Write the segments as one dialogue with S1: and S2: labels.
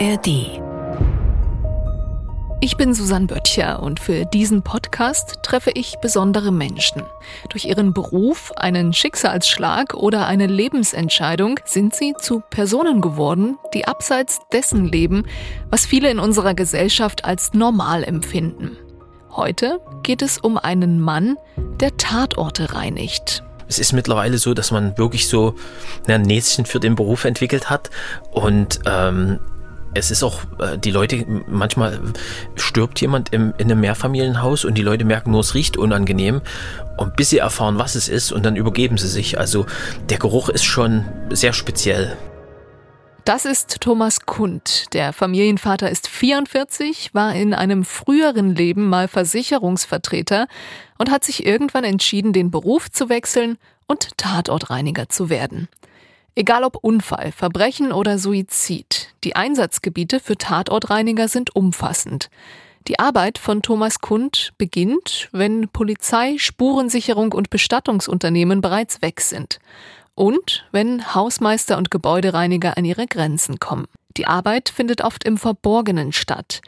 S1: ARD. Ich bin Susanne Böttcher und für diesen Podcast treffe ich besondere Menschen. Durch ihren Beruf, einen Schicksalsschlag oder eine Lebensentscheidung sind sie zu Personen geworden, die abseits dessen leben, was viele in unserer Gesellschaft als normal empfinden. Heute geht es um einen Mann, der Tatorte reinigt
S2: es ist mittlerweile so, dass man wirklich so ein Näschen für den Beruf entwickelt hat und ähm, es ist auch, äh, die Leute, manchmal stirbt jemand im, in einem Mehrfamilienhaus und die Leute merken nur, es riecht unangenehm. Und bis sie erfahren, was es ist, und dann übergeben sie sich. Also der Geruch ist schon sehr speziell.
S1: Das ist Thomas Kund. Der Familienvater ist 44, war in einem früheren Leben mal Versicherungsvertreter und hat sich irgendwann entschieden, den Beruf zu wechseln und Tatortreiniger zu werden. Egal ob Unfall, Verbrechen oder Suizid, die Einsatzgebiete für Tatortreiniger sind umfassend. Die Arbeit von Thomas Kund beginnt, wenn Polizei, Spurensicherung und Bestattungsunternehmen bereits weg sind. Und wenn Hausmeister und Gebäudereiniger an ihre Grenzen kommen. Die Arbeit findet oft im Verborgenen statt.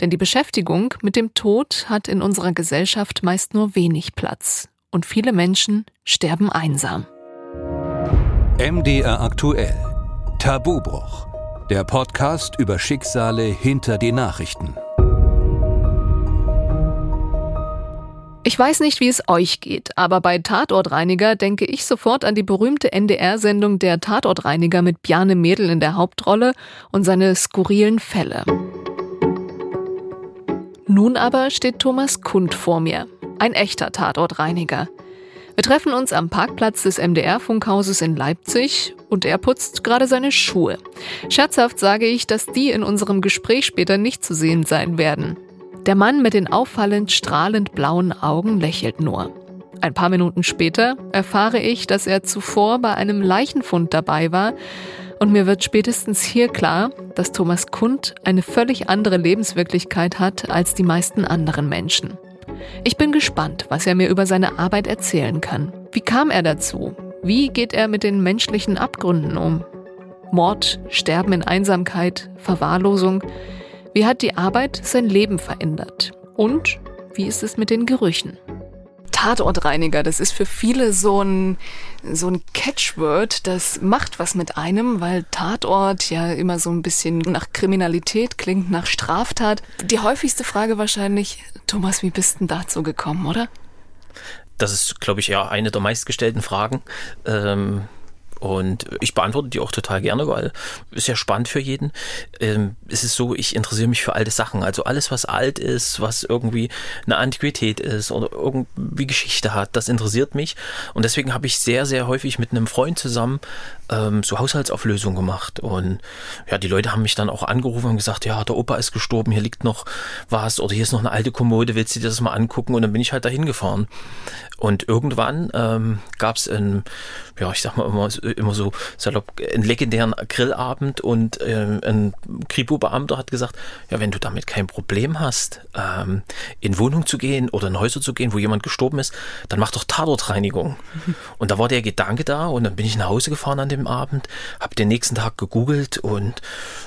S1: Denn die Beschäftigung mit dem Tod hat in unserer Gesellschaft meist nur wenig Platz. Und viele Menschen sterben einsam.
S3: MDR aktuell. Tabubruch. Der Podcast über Schicksale hinter die Nachrichten.
S1: Ich weiß nicht, wie es euch geht, aber bei Tatortreiniger denke ich sofort an die berühmte NDR-Sendung Der Tatortreiniger mit Bjarne Mädel in der Hauptrolle und seine skurrilen Fälle. Nun aber steht Thomas Kund vor mir, ein echter Tatortreiniger. Wir treffen uns am Parkplatz des MDR-Funkhauses in Leipzig und er putzt gerade seine Schuhe. Scherzhaft sage ich, dass die in unserem Gespräch später nicht zu sehen sein werden. Der Mann mit den auffallend strahlend blauen Augen lächelt nur. Ein paar Minuten später erfahre ich, dass er zuvor bei einem Leichenfund dabei war und mir wird spätestens hier klar, dass Thomas Kund eine völlig andere Lebenswirklichkeit hat als die meisten anderen Menschen. Ich bin gespannt, was er mir über seine Arbeit erzählen kann. Wie kam er dazu? Wie geht er mit den menschlichen Abgründen um? Mord, Sterben in Einsamkeit, Verwahrlosung. Wie hat die Arbeit sein Leben verändert? Und wie ist es mit den Gerüchen? Tatortreiniger, das ist für viele so ein, so ein Catchword, das macht was mit einem, weil Tatort ja immer so ein bisschen nach Kriminalität klingt, nach Straftat. Die häufigste Frage wahrscheinlich, Thomas, wie bist denn dazu gekommen, oder?
S2: Das ist, glaube ich, ja eine der meistgestellten Fragen. Ähm und ich beantworte die auch total gerne, weil ist ja spannend für jeden. Ähm, es ist so, ich interessiere mich für alte Sachen. Also alles, was alt ist, was irgendwie eine Antiquität ist oder irgendwie Geschichte hat, das interessiert mich. Und deswegen habe ich sehr, sehr häufig mit einem Freund zusammen ähm, so Haushaltsauflösung gemacht. Und ja, die Leute haben mich dann auch angerufen und gesagt, ja, der Opa ist gestorben, hier liegt noch was oder hier ist noch eine alte Kommode, willst du dir das mal angucken? Und dann bin ich halt dahin gefahren. Und irgendwann ähm, gab es ein, ja, ich sag mal immer, immer so salopp, einen legendären Grillabend und äh, ein Kripo-Beamter hat gesagt, ja, wenn du damit kein Problem hast, ähm, in Wohnung zu gehen oder in Häuser zu gehen, wo jemand gestorben ist, dann mach doch Tatortreinigung. Und da war der Gedanke da und dann bin ich nach Hause gefahren an dem Abend, habe den nächsten Tag gegoogelt und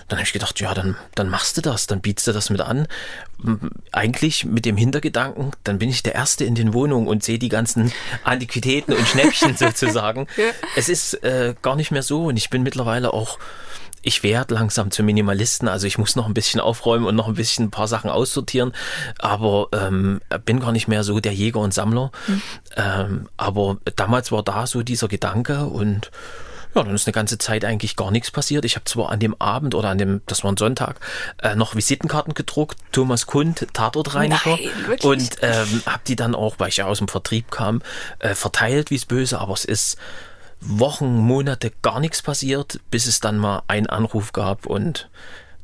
S2: dann habe ich gedacht, ja, dann, dann machst du das, dann bietest du das mit an. Eigentlich mit dem Hintergedanken, dann bin ich der Erste in den Wohnungen und sehe die ganzen Antiquitäten und Schnäppchen sozusagen. Ja. Es ist äh, gar nicht mehr so und ich bin mittlerweile auch ich werde langsam zum Minimalisten, also ich muss noch ein bisschen aufräumen und noch ein bisschen ein paar Sachen aussortieren, aber ähm, bin gar nicht mehr so der Jäger und Sammler. Mhm. Ähm, aber damals war da so dieser Gedanke und ja, dann ist eine ganze Zeit eigentlich gar nichts passiert. Ich habe zwar an dem Abend oder an dem, das war ein Sonntag, äh, noch Visitenkarten gedruckt, Thomas Kund, Tatortreiniger. Nein, und ähm, habe die dann auch, weil ich ja aus dem Vertrieb kam, äh, verteilt, wie es böse, aber es ist Wochen, Monate gar nichts passiert, bis es dann mal einen Anruf gab und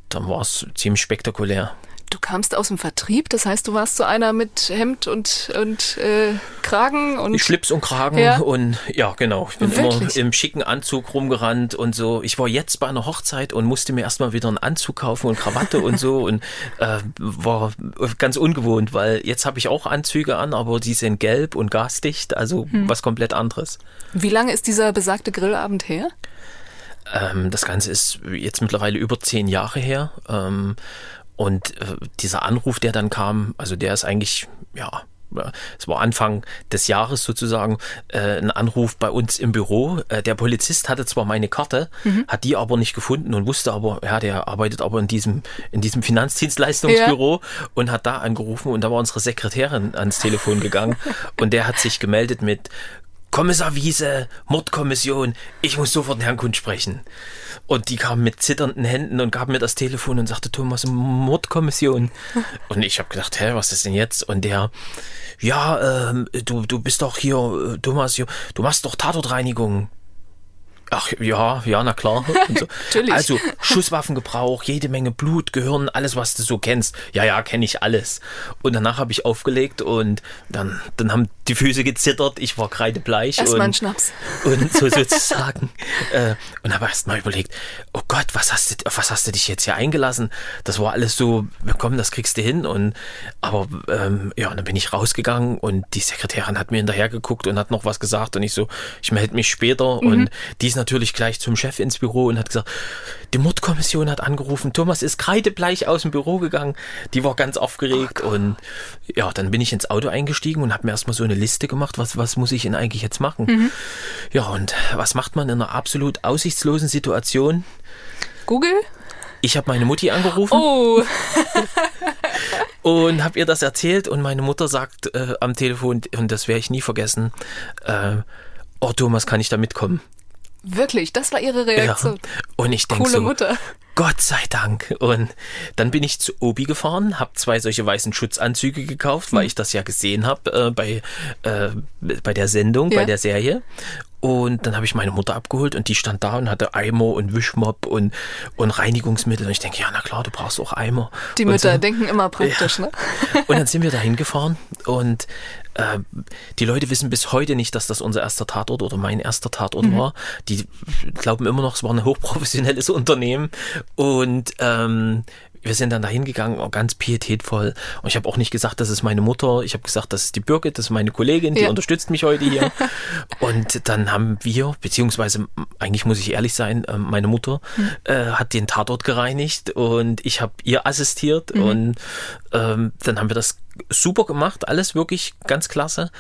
S2: dann war es ziemlich spektakulär.
S1: Du kamst aus dem Vertrieb, das heißt, du warst so einer mit Hemd und, und äh, Kragen und.
S2: Schlips und Kragen ja. und ja, genau. Ich bin Wirklich? immer im schicken Anzug rumgerannt und so. Ich war jetzt bei einer Hochzeit und musste mir erstmal wieder einen Anzug kaufen und Krawatte und so und äh, war ganz ungewohnt, weil jetzt habe ich auch Anzüge an, aber die sind gelb und gasdicht, also hm. was komplett anderes.
S1: Wie lange ist dieser besagte Grillabend her?
S2: Ähm, das Ganze ist jetzt mittlerweile über zehn Jahre her. Ähm, und äh, dieser Anruf, der dann kam, also der ist eigentlich, ja, es war Anfang des Jahres sozusagen, äh, ein Anruf bei uns im Büro. Äh, der Polizist hatte zwar meine Karte, mhm. hat die aber nicht gefunden und wusste aber, ja, der arbeitet aber in diesem, in diesem Finanzdienstleistungsbüro ja. und hat da angerufen und da war unsere Sekretärin ans Telefon gegangen und der hat sich gemeldet mit Kommissar Wiese, Mordkommission, ich muss sofort den Herrn Kund sprechen. Und die kam mit zitternden Händen und gab mir das Telefon und sagte, Thomas, Mordkommission. Und ich habe gedacht, hä, was ist denn jetzt? Und der, ja, ähm, du, du bist doch hier, äh, Thomas, du machst doch Tatortreinigung. Ach ja, ja, na klar. So. also Schusswaffengebrauch, jede Menge Blut, Gehirn, alles, was du so kennst. Ja, ja, kenne ich alles. Und danach habe ich aufgelegt und dann, dann haben die Füße gezittert, ich war kreidebleich.
S1: Erstmal ein Schnaps.
S2: Und so sozusagen. äh, und habe erst mal überlegt, oh Gott, was hast du, was hast du dich jetzt hier eingelassen? Das war alles so, komm, das kriegst du hin. Und aber ähm, ja, und dann bin ich rausgegangen und die Sekretärin hat mir hinterher geguckt und hat noch was gesagt und ich so, ich melde mich später mhm. und die ist natürlich gleich zum Chef ins Büro und hat gesagt, die Mordkommission hat angerufen, Thomas ist kreidebleich aus dem Büro gegangen. Die war ganz aufgeregt oh und ja, dann bin ich ins Auto eingestiegen und habe mir erstmal so eine Liste gemacht, was, was muss ich denn eigentlich jetzt machen? Mhm. Ja, und was macht man in einer absolut aussichtslosen Situation?
S1: Google?
S2: Ich habe meine Mutti angerufen.
S1: Oh.
S2: und habe ihr das erzählt und meine Mutter sagt äh, am Telefon, und das werde ich nie vergessen, äh, oh Thomas, kann ich da mitkommen?
S1: Wirklich, das war ihre Reaktion. Ja.
S2: Und ich denke
S1: so, Mutter.
S2: Gott sei Dank. Und dann bin ich zu Obi gefahren, habe zwei solche weißen Schutzanzüge gekauft, weil mhm. ich das ja gesehen habe äh, bei, äh, bei der Sendung, ja. bei der Serie. Und dann habe ich meine Mutter abgeholt und die stand da und hatte Eimer und Wischmopp und, und Reinigungsmittel. Und ich denke, ja, na klar, du brauchst auch Eimer.
S1: Die Mütter so. denken immer praktisch, ja. ne?
S2: Und dann sind wir da hingefahren und äh, die Leute wissen bis heute nicht, dass das unser erster Tatort oder mein erster Tatort mhm. war. Die glauben immer noch, es war ein hochprofessionelles Unternehmen. Und ähm, wir sind dann da hingegangen, ganz pietätvoll. Und ich habe auch nicht gesagt, das ist meine Mutter. Ich habe gesagt, das ist die Birgit, das ist meine Kollegin, die ja. unterstützt mich heute hier. und dann haben wir, beziehungsweise eigentlich muss ich ehrlich sein, ähm, meine Mutter mhm. äh, hat den Tatort gereinigt und ich habe ihr assistiert. Mhm. Und ähm, dann haben wir das super gemacht, alles wirklich ganz klasse.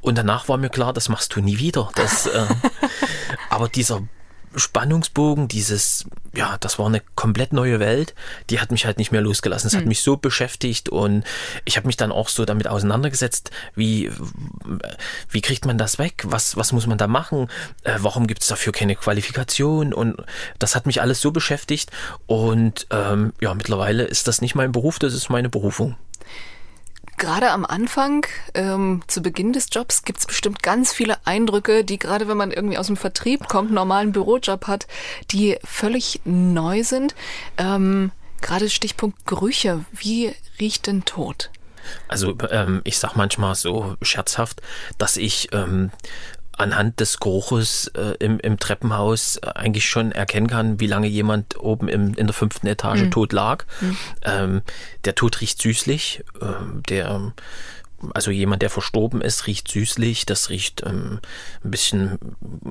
S2: Und danach war mir klar, das machst du nie wieder. Das, äh, aber dieser Spannungsbogen, dieses, ja, das war eine komplett neue Welt, die hat mich halt nicht mehr losgelassen. Es mhm. hat hm. mich so beschäftigt und ich habe mich dann auch so damit auseinandergesetzt, wie, wie kriegt man das weg? Was, was muss man da machen? Äh, warum gibt es dafür keine Qualifikation? Und das hat mich alles so beschäftigt und ähm, ja, mittlerweile ist das nicht mein Beruf, das ist meine Berufung.
S1: Gerade am Anfang, ähm, zu Beginn des Jobs, gibt's bestimmt ganz viele Eindrücke, die gerade wenn man irgendwie aus dem Vertrieb kommt, normalen Bürojob hat, die völlig neu sind. Ähm, gerade Stichpunkt Gerüche. Wie riecht denn Tod?
S2: Also ähm, ich sag manchmal so scherzhaft, dass ich ähm, anhand des Geruches äh, im, im Treppenhaus äh, eigentlich schon erkennen kann, wie lange jemand oben im, in der fünften Etage mhm. tot lag. Mhm. Ähm, der Tod riecht süßlich. Äh, der also jemand, der verstorben ist, riecht süßlich, das riecht ähm, ein bisschen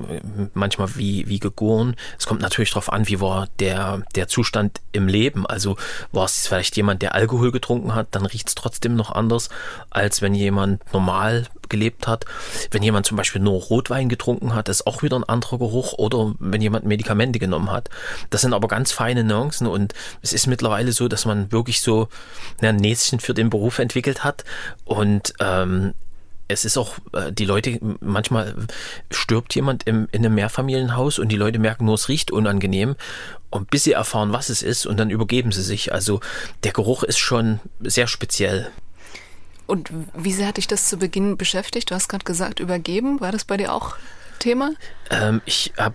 S2: äh, manchmal wie, wie gegoren. Es kommt natürlich darauf an, wie war der, der Zustand im Leben. Also war es vielleicht jemand, der Alkohol getrunken hat, dann riecht es trotzdem noch anders, als wenn jemand normal gelebt hat. Wenn jemand zum Beispiel nur Rotwein getrunken hat, ist auch wieder ein anderer Geruch. Oder wenn jemand Medikamente genommen hat. Das sind aber ganz feine Nuancen und es ist mittlerweile so, dass man wirklich so ein Näschen für den Beruf entwickelt hat und und ähm, es ist auch, äh, die Leute, manchmal stirbt jemand im, in einem Mehrfamilienhaus und die Leute merken nur, es riecht unangenehm. Und bis sie erfahren, was es ist, und dann übergeben sie sich. Also der Geruch ist schon sehr speziell.
S1: Und wie sehr hat dich das zu Beginn beschäftigt? Du hast gerade gesagt, übergeben. War das bei dir auch Thema?
S2: Ähm, ich habe,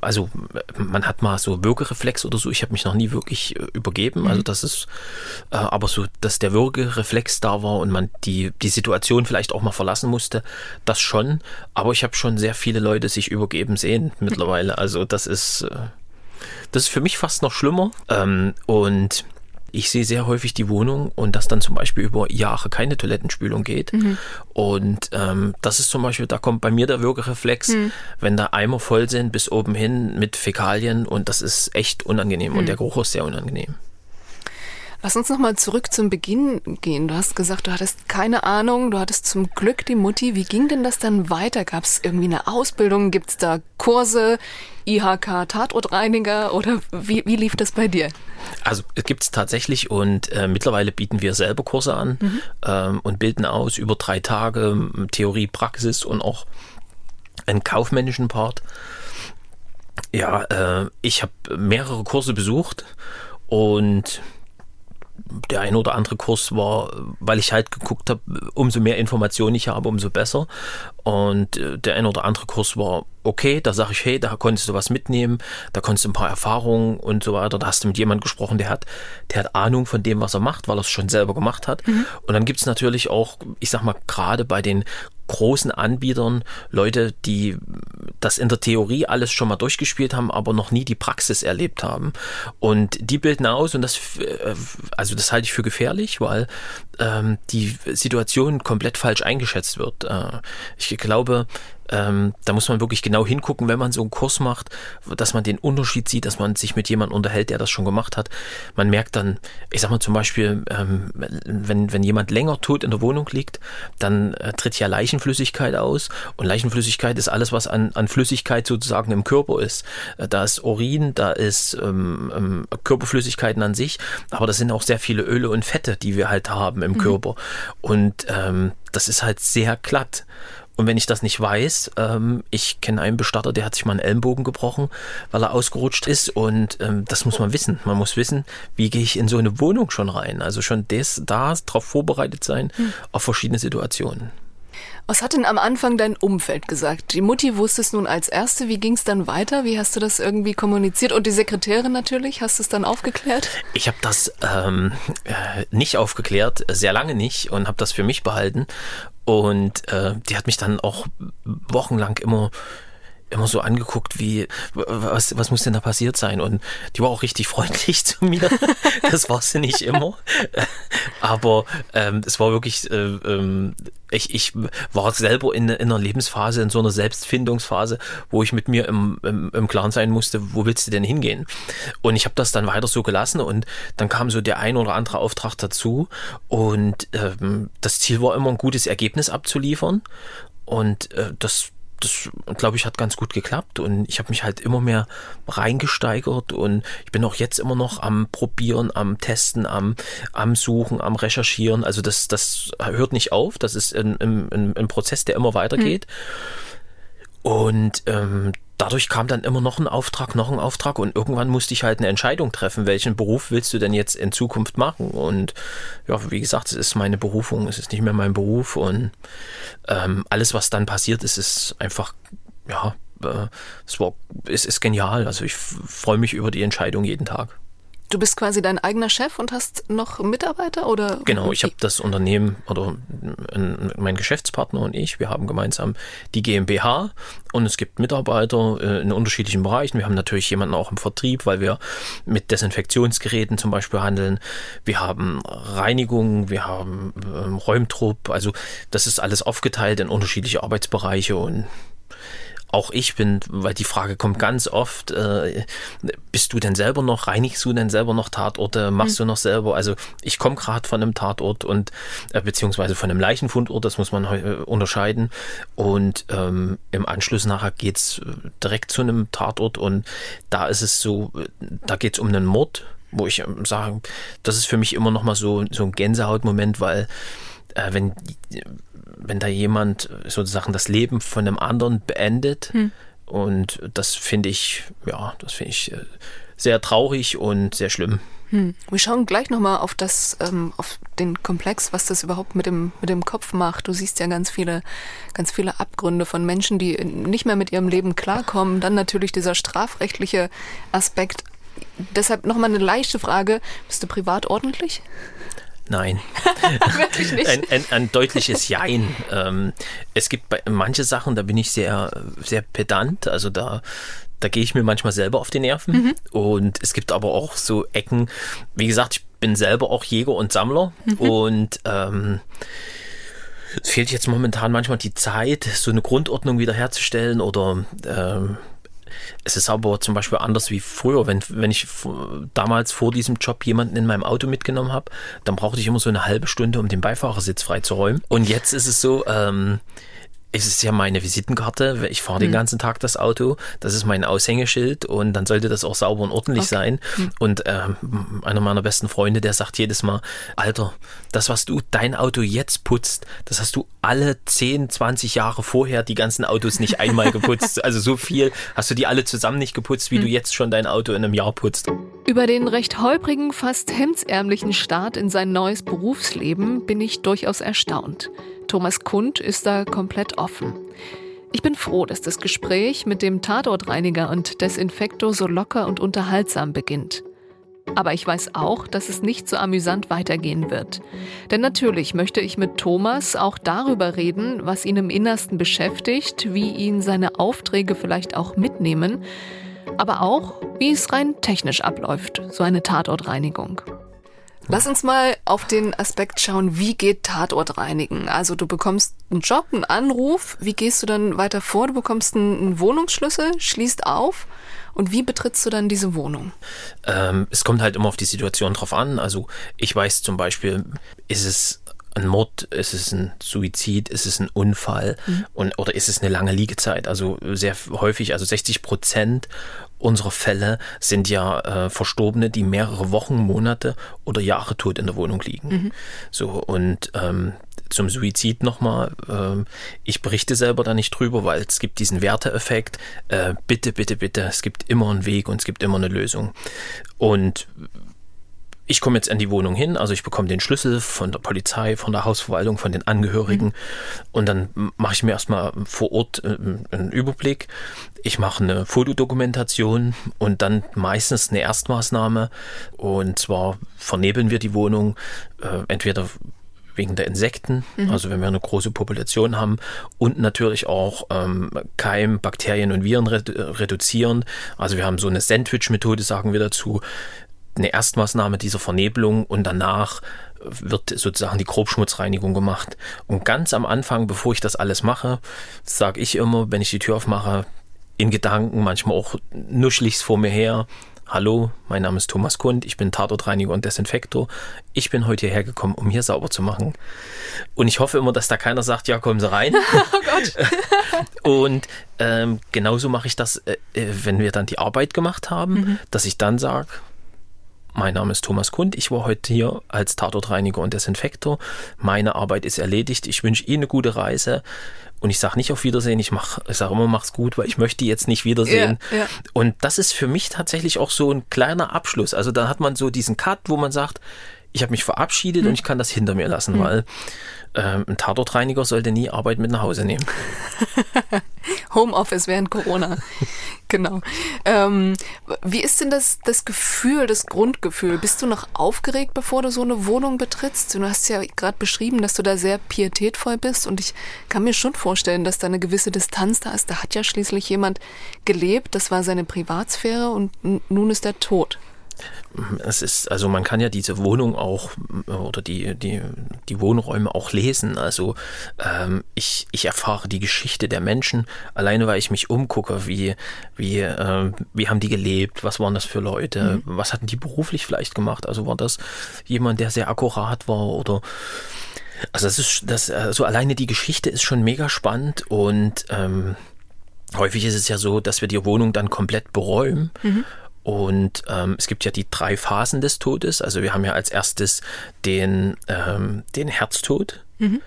S2: also man hat mal so Würgereflex oder so. Ich habe mich noch nie wirklich äh, übergeben. Also mhm. Also das ist, äh, aber so, dass der Würgereflex da war und man die die Situation vielleicht auch mal verlassen musste, das schon. Aber ich habe schon sehr viele Leute sich übergeben sehen mittlerweile. Also das ist, äh, das ist für mich fast noch schlimmer. Ähm, und Ich sehe sehr häufig die Wohnung und dass dann zum Beispiel über Jahre keine Toilettenspülung geht. Mhm. Und ähm, das ist zum Beispiel, da kommt bei mir der Würgereflex, mhm. wenn da Eimer voll sind bis oben hin mit Fäkalien und das ist echt unangenehm mhm. und der Geruch ist sehr unangenehm.
S1: Lass uns nochmal zurück zum Beginn gehen. Du hast gesagt, du hattest keine Ahnung, du hattest zum Glück die Mutti. Wie ging denn das dann weiter? Gab es irgendwie eine Ausbildung? Gibt es da Kurse, IHK, Tatortreiniger oder wie, wie lief das bei dir?
S2: Also gibt es tatsächlich und äh, mittlerweile bieten wir selber Kurse an mhm. ähm, und bilden aus über drei Tage Theorie, Praxis und auch einen kaufmännischen Part. Ja, äh, ich habe mehrere Kurse besucht und der ein oder andere Kurs war, weil ich halt geguckt habe, umso mehr Informationen ich habe, umso besser. Und äh, der ein oder andere Kurs war okay, da sage ich, hey, da konntest du was mitnehmen, da konntest du ein paar Erfahrungen und so weiter. Da hast du mit jemandem gesprochen, der hat, der hat Ahnung von dem, was er macht, weil er es schon selber gemacht hat. Mhm. Und dann gibt es natürlich auch, ich sag mal, gerade bei den großen Anbietern Leute, die das in der Theorie alles schon mal durchgespielt haben, aber noch nie die Praxis erlebt haben. Und die bilden aus und das, äh, also das halte ich für gefährlich, weil ähm, die Situation komplett falsch eingeschätzt wird. Äh, ich glaube, ähm, da muss man wirklich genau hingucken, wenn man so einen Kurs macht, dass man den Unterschied sieht, dass man sich mit jemandem unterhält, der das schon gemacht hat. Man merkt dann, ich sag mal zum Beispiel, ähm, wenn, wenn jemand länger tot in der Wohnung liegt, dann äh, tritt ja Leichenflüssigkeit aus und Leichenflüssigkeit ist alles, was an, an Flüssigkeit sozusagen im Körper ist. Äh, da ist Urin, da ist ähm, ähm, Körperflüssigkeiten an sich, aber das sind auch sehr viele Öle und Fette, die wir halt haben im mhm. Körper. Und ähm, das ist halt sehr glatt. Und wenn ich das nicht weiß, ähm, ich kenne einen Bestatter, der hat sich mal einen Ellenbogen gebrochen, weil er ausgerutscht ist. Und ähm, das muss man wissen. Man muss wissen, wie gehe ich in so eine Wohnung schon rein. Also schon des, da darauf vorbereitet sein hm. auf verschiedene Situationen.
S1: Was hat denn am Anfang dein Umfeld gesagt? Die Mutti wusste es nun als Erste. Wie ging es dann weiter? Wie hast du das irgendwie kommuniziert? Und die Sekretärin natürlich, hast du es dann aufgeklärt?
S2: Ich habe das ähm, äh, nicht aufgeklärt, sehr lange nicht und habe das für mich behalten. Und äh, die hat mich dann auch wochenlang immer immer so angeguckt, wie, was, was muss denn da passiert sein? Und die war auch richtig freundlich zu mir. Das war sie nicht immer. Aber ähm, es war wirklich, äh, ähm, ich, ich war selber in, in einer Lebensphase, in so einer Selbstfindungsphase, wo ich mit mir im, im, im Klaren sein musste, wo willst du denn hingehen? Und ich habe das dann weiter so gelassen und dann kam so der ein oder andere Auftrag dazu und ähm, das Ziel war immer ein gutes Ergebnis abzuliefern und äh, das das, glaube ich, hat ganz gut geklappt und ich habe mich halt immer mehr reingesteigert und ich bin auch jetzt immer noch am Probieren, am Testen, am, am Suchen, am Recherchieren. Also das, das hört nicht auf. Das ist ein, ein, ein Prozess, der immer weitergeht. Hm. Und ähm, dadurch kam dann immer noch ein Auftrag, noch ein Auftrag und irgendwann musste ich halt eine Entscheidung treffen, welchen Beruf willst du denn jetzt in Zukunft machen? Und ja, wie gesagt, es ist meine Berufung, es ist nicht mehr mein Beruf und ähm, alles, was dann passiert ist, ist einfach, ja, äh, es, war, es ist genial. Also ich freue mich über die Entscheidung jeden Tag.
S1: Du bist quasi dein eigener Chef und hast noch Mitarbeiter oder?
S2: Genau, ich habe das Unternehmen oder mein Geschäftspartner und ich, wir haben gemeinsam die GmbH und es gibt Mitarbeiter äh, in unterschiedlichen Bereichen. Wir haben natürlich jemanden auch im Vertrieb, weil wir mit Desinfektionsgeräten zum Beispiel handeln. Wir haben Reinigung, wir haben ähm, Räumtrupp. Also das ist alles aufgeteilt in unterschiedliche Arbeitsbereiche und auch ich bin, weil die Frage kommt ganz oft, äh, bist du denn selber noch, reinigst du denn selber noch Tatorte, machst mhm. du noch selber? Also ich komme gerade von einem Tatort und äh, beziehungsweise von einem Leichenfundort, das muss man äh, unterscheiden. Und ähm, im Anschluss nachher geht's äh, direkt zu einem Tatort und da ist es so, da geht's um einen Mord, wo ich ähm, sage, das ist für mich immer noch mal so, so ein Gänsehautmoment, weil äh, wenn wenn da jemand sozusagen das Leben von einem anderen beendet. Hm. Und das finde ich, ja, das finde ich äh, sehr traurig und sehr schlimm.
S1: Hm. Wir schauen gleich nochmal auf das, ähm, auf den Komplex, was das überhaupt mit dem, mit dem Kopf macht. Du siehst ja ganz viele, ganz viele Abgründe von Menschen, die nicht mehr mit ihrem Leben klarkommen. Dann natürlich dieser strafrechtliche Aspekt. Deshalb nochmal eine leichte Frage. Bist du privat ordentlich?
S2: Nein.
S1: Wirklich nicht.
S2: Ein, ein, ein deutliches Jein. Ähm, es gibt bei, manche Sachen, da bin ich sehr, sehr pedant. Also da, da gehe ich mir manchmal selber auf die Nerven. Mhm. Und es gibt aber auch so Ecken, wie gesagt, ich bin selber auch Jäger und Sammler mhm. und ähm, es fehlt jetzt momentan manchmal die Zeit, so eine Grundordnung wiederherzustellen oder ähm, es ist aber zum Beispiel anders wie früher. Wenn, wenn ich damals vor diesem Job jemanden in meinem Auto mitgenommen habe, dann brauchte ich immer so eine halbe Stunde, um den Beifahrersitz freizuräumen. Und jetzt ist es so, ähm, es ist ja meine Visitenkarte. Ich fahre mhm. den ganzen Tag das Auto. Das ist mein Aushängeschild und dann sollte das auch sauber und ordentlich okay. sein. Mhm. Und äh, einer meiner besten Freunde, der sagt jedes Mal, Alter, das, was du dein Auto jetzt putzt, das hast du alle 10, 20 Jahre vorher die ganzen Autos nicht einmal geputzt. also so viel hast du die alle zusammen nicht geputzt, wie mhm. du jetzt schon dein Auto in einem Jahr putzt.
S1: Über den recht holprigen, fast hemdsärmlichen Start in sein neues Berufsleben bin ich durchaus erstaunt. Thomas Kund ist da komplett offen. Ich bin froh, dass das Gespräch mit dem Tatortreiniger und Desinfektor so locker und unterhaltsam beginnt. Aber ich weiß auch, dass es nicht so amüsant weitergehen wird. Denn natürlich möchte ich mit Thomas auch darüber reden, was ihn im Innersten beschäftigt, wie ihn seine Aufträge vielleicht auch mitnehmen, aber auch, wie es rein technisch abläuft, so eine Tatortreinigung. Lass uns mal auf den Aspekt schauen, wie geht Tatort reinigen? Also du bekommst einen Job, einen Anruf, wie gehst du dann weiter vor? Du bekommst einen Wohnungsschlüssel, schließt auf und wie betrittst du dann diese Wohnung?
S2: Ähm, es kommt halt immer auf die Situation drauf an. Also ich weiß zum Beispiel, ist es ein Mord, ist es ein Suizid, ist es ein Unfall mhm. und, oder ist es eine lange Liegezeit? Also sehr häufig, also 60 Prozent unserer Fälle sind ja äh, Verstorbene, die mehrere Wochen, Monate oder Jahre tot in der Wohnung liegen. Mhm. So und ähm, zum Suizid nochmal. Ähm, ich berichte selber da nicht drüber, weil es gibt diesen Werteeffekt. Äh, bitte, bitte, bitte, es gibt immer einen Weg und es gibt immer eine Lösung. Und ich komme jetzt in die Wohnung hin, also ich bekomme den Schlüssel von der Polizei, von der Hausverwaltung, von den Angehörigen mhm. und dann mache ich mir erstmal vor Ort äh, einen Überblick. Ich mache eine Fotodokumentation und dann meistens eine Erstmaßnahme und zwar vernebeln wir die Wohnung, äh, entweder wegen der Insekten, mhm. also wenn wir eine große Population haben und natürlich auch ähm, Keim, Bakterien und Viren redu reduzieren. Also wir haben so eine Sandwich-Methode, sagen wir dazu eine Erstmaßnahme dieser Vernebelung und danach wird sozusagen die Grobschmutzreinigung gemacht. Und ganz am Anfang, bevor ich das alles mache, sage ich immer, wenn ich die Tür aufmache, in Gedanken, manchmal auch nuschlichst vor mir her, Hallo, mein Name ist Thomas Kund, ich bin Tatortreiniger und Desinfektor. Ich bin heute hierher gekommen, um hier sauber zu machen. Und ich hoffe immer, dass da keiner sagt, ja, kommen Sie rein. oh Gott. und ähm, genauso mache ich das, äh, äh, wenn wir dann die Arbeit gemacht haben, mhm. dass ich dann sage, mein Name ist Thomas Kund. Ich war heute hier als Tatortreiniger und Desinfektor. Meine Arbeit ist erledigt. Ich wünsche Ihnen eine gute Reise. Und ich sage nicht auf Wiedersehen, ich, ich sage immer, mach's gut, weil ich möchte jetzt nicht wiedersehen. Ja, ja. Und das ist für mich tatsächlich auch so ein kleiner Abschluss. Also da hat man so diesen Cut, wo man sagt, ich habe mich verabschiedet hm. und ich kann das hinter mir lassen, hm. weil ähm, ein Tatortreiniger sollte nie Arbeit mit nach Hause nehmen.
S1: Homeoffice während Corona. genau. Ähm, wie ist denn das, das Gefühl, das Grundgefühl? Bist du noch aufgeregt, bevor du so eine Wohnung betrittst? Du hast ja gerade beschrieben, dass du da sehr pietätvoll bist und ich kann mir schon vorstellen, dass da eine gewisse Distanz da ist. Da hat ja schließlich jemand gelebt, das war seine Privatsphäre und nun ist er tot
S2: es ist, also man kann ja diese Wohnung auch oder die, die, die Wohnräume auch lesen. Also ähm, ich, ich erfahre die Geschichte der Menschen, alleine weil ich mich umgucke, wie, wie, äh, wie haben die gelebt, was waren das für Leute, mhm. was hatten die beruflich vielleicht gemacht? Also war das jemand, der sehr akkurat war oder also das ist das, also alleine die Geschichte ist schon mega spannend und ähm, häufig ist es ja so, dass wir die Wohnung dann komplett beräumen. Mhm und ähm, es gibt ja die drei Phasen des Todes. Also wir haben ja als erstes den, ähm, den Herztod, mhm.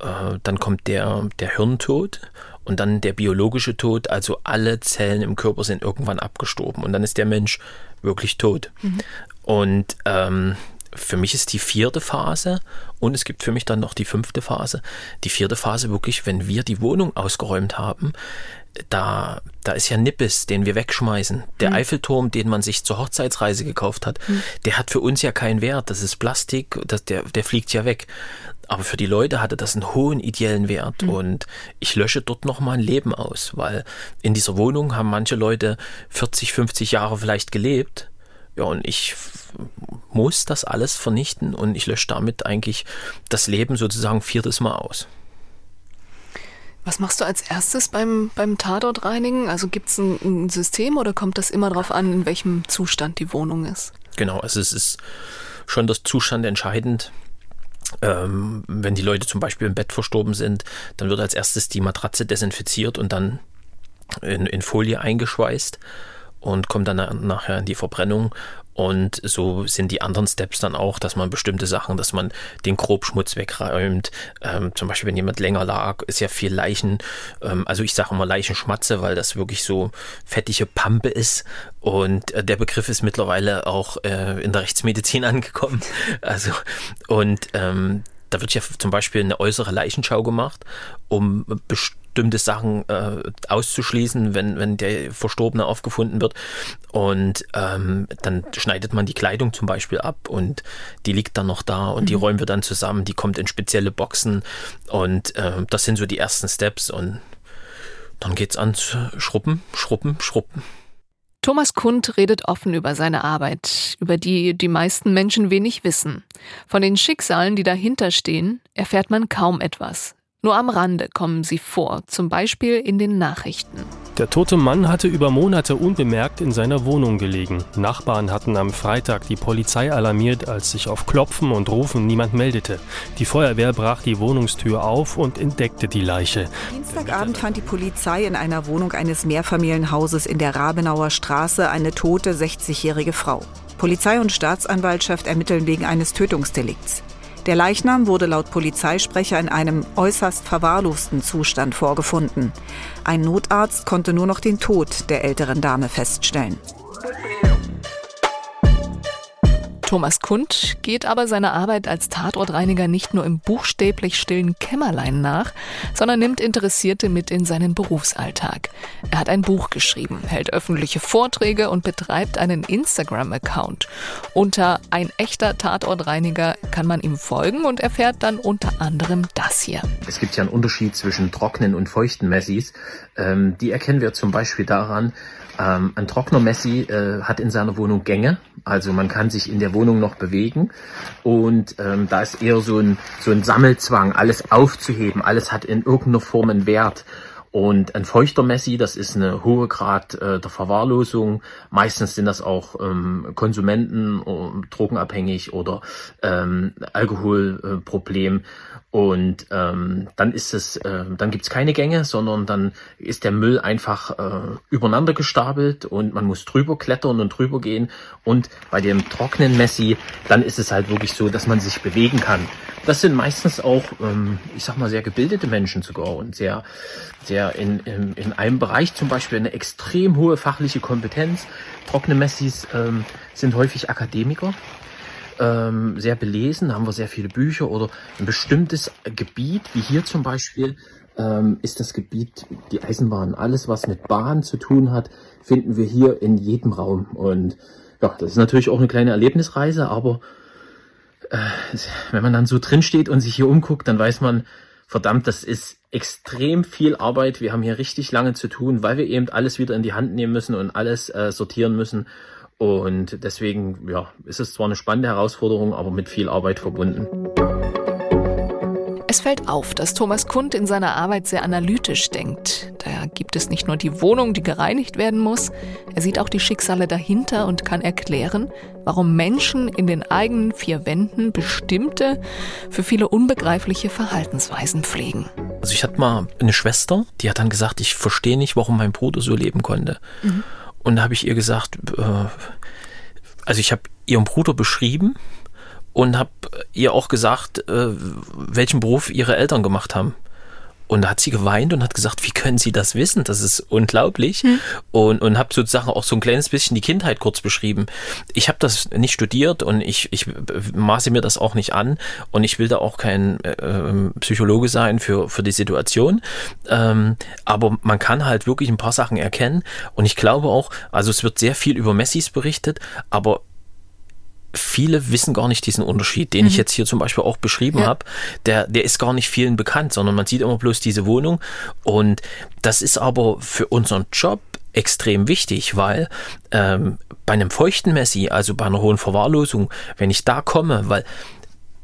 S2: äh, dann kommt der, der Hirntod und dann der biologische Tod. Also alle Zellen im Körper sind irgendwann abgestorben und dann ist der Mensch wirklich tot. Mhm. Und ähm, für mich ist die vierte Phase und es gibt für mich dann noch die fünfte Phase. Die vierte Phase wirklich, wenn wir die Wohnung ausgeräumt haben, da, da ist ja Nippes, den wir wegschmeißen. Der mhm. Eiffelturm, den man sich zur Hochzeitsreise gekauft hat, mhm. der hat für uns ja keinen Wert. Das ist Plastik, das, der, der fliegt ja weg. Aber für die Leute hatte das einen hohen ideellen Wert. Mhm. Und ich lösche dort nochmal ein Leben aus, weil in dieser Wohnung haben manche Leute 40, 50 Jahre vielleicht gelebt Ja, und ich muss das alles vernichten und ich lösche damit eigentlich das Leben sozusagen viertes Mal aus.
S1: Was machst du als erstes beim, beim Tatort reinigen? Also gibt es ein, ein, System oder kommt das immer darauf an, in welchem Zustand die Wohnung ist?
S2: Genau, also es ist schon der Zustand entscheidend. Ähm, wenn die Leute zum Beispiel im Bett verstorben sind, dann wird als erstes die Matratze desinfiziert und dann in, in Folie eingeschweißt und kommt dann nachher in die Verbrennung. Und so sind die anderen Steps dann auch, dass man bestimmte Sachen, dass man den Grobschmutz wegräumt. Ähm, zum Beispiel, wenn jemand länger lag, ist ja viel Leichen, ähm, also ich sage immer Leichenschmatze, weil das wirklich so fettige Pampe ist. Und äh, der Begriff ist mittlerweile auch äh, in der Rechtsmedizin angekommen. Also, und ähm, da wird ja zum Beispiel eine äußere Leichenschau gemacht, um bestimmte Sachen äh, auszuschließen, wenn, wenn der Verstorbene aufgefunden wird. Und ähm, dann schneidet man die Kleidung zum Beispiel ab und die liegt dann noch da und mhm. die räumen wir dann zusammen. Die kommt in spezielle Boxen und äh, das sind so die ersten Steps und dann geht's ans Schruppen, Schruppen, Schruppen.
S1: Thomas Kund redet offen über seine Arbeit, über die die meisten Menschen wenig wissen. Von den Schicksalen, die dahinter stehen, erfährt man kaum etwas. Nur am Rande kommen sie vor, zum Beispiel in den Nachrichten.
S4: Der tote Mann hatte über Monate unbemerkt in seiner Wohnung gelegen. Nachbarn hatten am Freitag die Polizei alarmiert, als sich auf Klopfen und Rufen niemand meldete. Die Feuerwehr brach die Wohnungstür auf und entdeckte die Leiche.
S5: Dienstagabend fand die Polizei in einer Wohnung eines Mehrfamilienhauses in der Rabenauer Straße eine tote 60-jährige Frau. Polizei und Staatsanwaltschaft ermitteln wegen eines Tötungsdelikts. Der Leichnam wurde laut Polizeisprecher in einem äußerst verwahrlosten Zustand vorgefunden. Ein Notarzt konnte nur noch den Tod der älteren Dame feststellen.
S1: Thomas Kund geht aber seiner Arbeit als Tatortreiniger nicht nur im buchstäblich stillen Kämmerlein nach, sondern nimmt Interessierte mit in seinen Berufsalltag. Er hat ein Buch geschrieben, hält öffentliche Vorträge und betreibt einen Instagram-Account. Unter ein echter Tatortreiniger kann man ihm folgen und erfährt dann unter anderem das hier.
S2: Es gibt ja einen Unterschied zwischen trockenen und feuchten Messis. Ähm, die erkennen wir zum Beispiel daran, ähm, ein trockener Messi äh, hat in seiner Wohnung Gänge, also man kann sich in der Wohnung noch bewegen und ähm, da ist eher so ein, so ein Sammelzwang, alles aufzuheben, alles hat in irgendeiner Form einen Wert. Und ein feuchter Messi, das ist eine hohe Grad äh, der Verwahrlosung. Meistens sind das auch ähm, Konsumenten, äh, drogenabhängig oder ähm, Alkoholproblem. Und ähm, dann ist es, äh, dann gibt's keine Gänge, sondern dann ist der Müll einfach äh, übereinander gestapelt und man muss drüber klettern und drüber gehen. Und bei dem trockenen Messi, dann ist es halt wirklich so, dass man sich bewegen kann. Das sind meistens auch, ähm, ich sag mal, sehr gebildete Menschen sogar und sehr, sehr in, in, in einem Bereich zum Beispiel eine extrem hohe fachliche Kompetenz. Trockene Messis ähm, sind häufig Akademiker ähm, sehr belesen, haben wir sehr viele Bücher oder ein bestimmtes Gebiet, wie hier zum Beispiel, ähm, ist das Gebiet die Eisenbahn. Alles, was mit Bahn zu tun hat, finden wir hier in jedem Raum. Und ja, das ist natürlich auch eine kleine Erlebnisreise, aber äh, wenn man dann so drin steht und sich hier umguckt, dann weiß man, verdammt, das ist extrem viel Arbeit. Wir haben hier richtig lange zu tun, weil wir eben alles wieder in die Hand nehmen müssen und alles äh, sortieren müssen. Und deswegen ja, ist es zwar eine spannende Herausforderung, aber mit viel Arbeit verbunden.
S1: Es fällt auf, dass Thomas Kund in seiner Arbeit sehr analytisch denkt. Da gibt es nicht nur die Wohnung, die gereinigt werden muss, er sieht auch die Schicksale dahinter und kann erklären, warum Menschen in den eigenen vier Wänden bestimmte, für viele unbegreifliche Verhaltensweisen pflegen.
S2: Also ich hatte mal eine Schwester, die hat dann gesagt, ich verstehe nicht, warum mein Bruder so leben konnte. Mhm. Und da habe ich ihr gesagt, äh, also ich habe ihren Bruder beschrieben und habe ihr auch gesagt, äh, welchen Beruf ihre Eltern gemacht haben. Und da hat sie geweint und hat gesagt, wie können Sie das wissen? Das ist unglaublich. Hm. Und, und habe sozusagen auch so ein kleines bisschen die Kindheit kurz beschrieben. Ich habe das nicht studiert und ich, ich maße mir das auch nicht an. Und ich will da auch kein äh, Psychologe sein für, für die Situation. Ähm, aber man kann halt wirklich ein paar Sachen erkennen. Und ich glaube auch, also es wird sehr viel über Messis berichtet, aber viele wissen gar nicht diesen Unterschied, den mhm. ich jetzt hier zum Beispiel auch beschrieben ja. habe. Der, der ist gar nicht vielen bekannt, sondern man sieht immer bloß diese Wohnung. Und das ist aber für unseren Job extrem wichtig, weil ähm, bei einem feuchten Messi, also bei einer hohen Verwahrlosung, wenn ich da komme, weil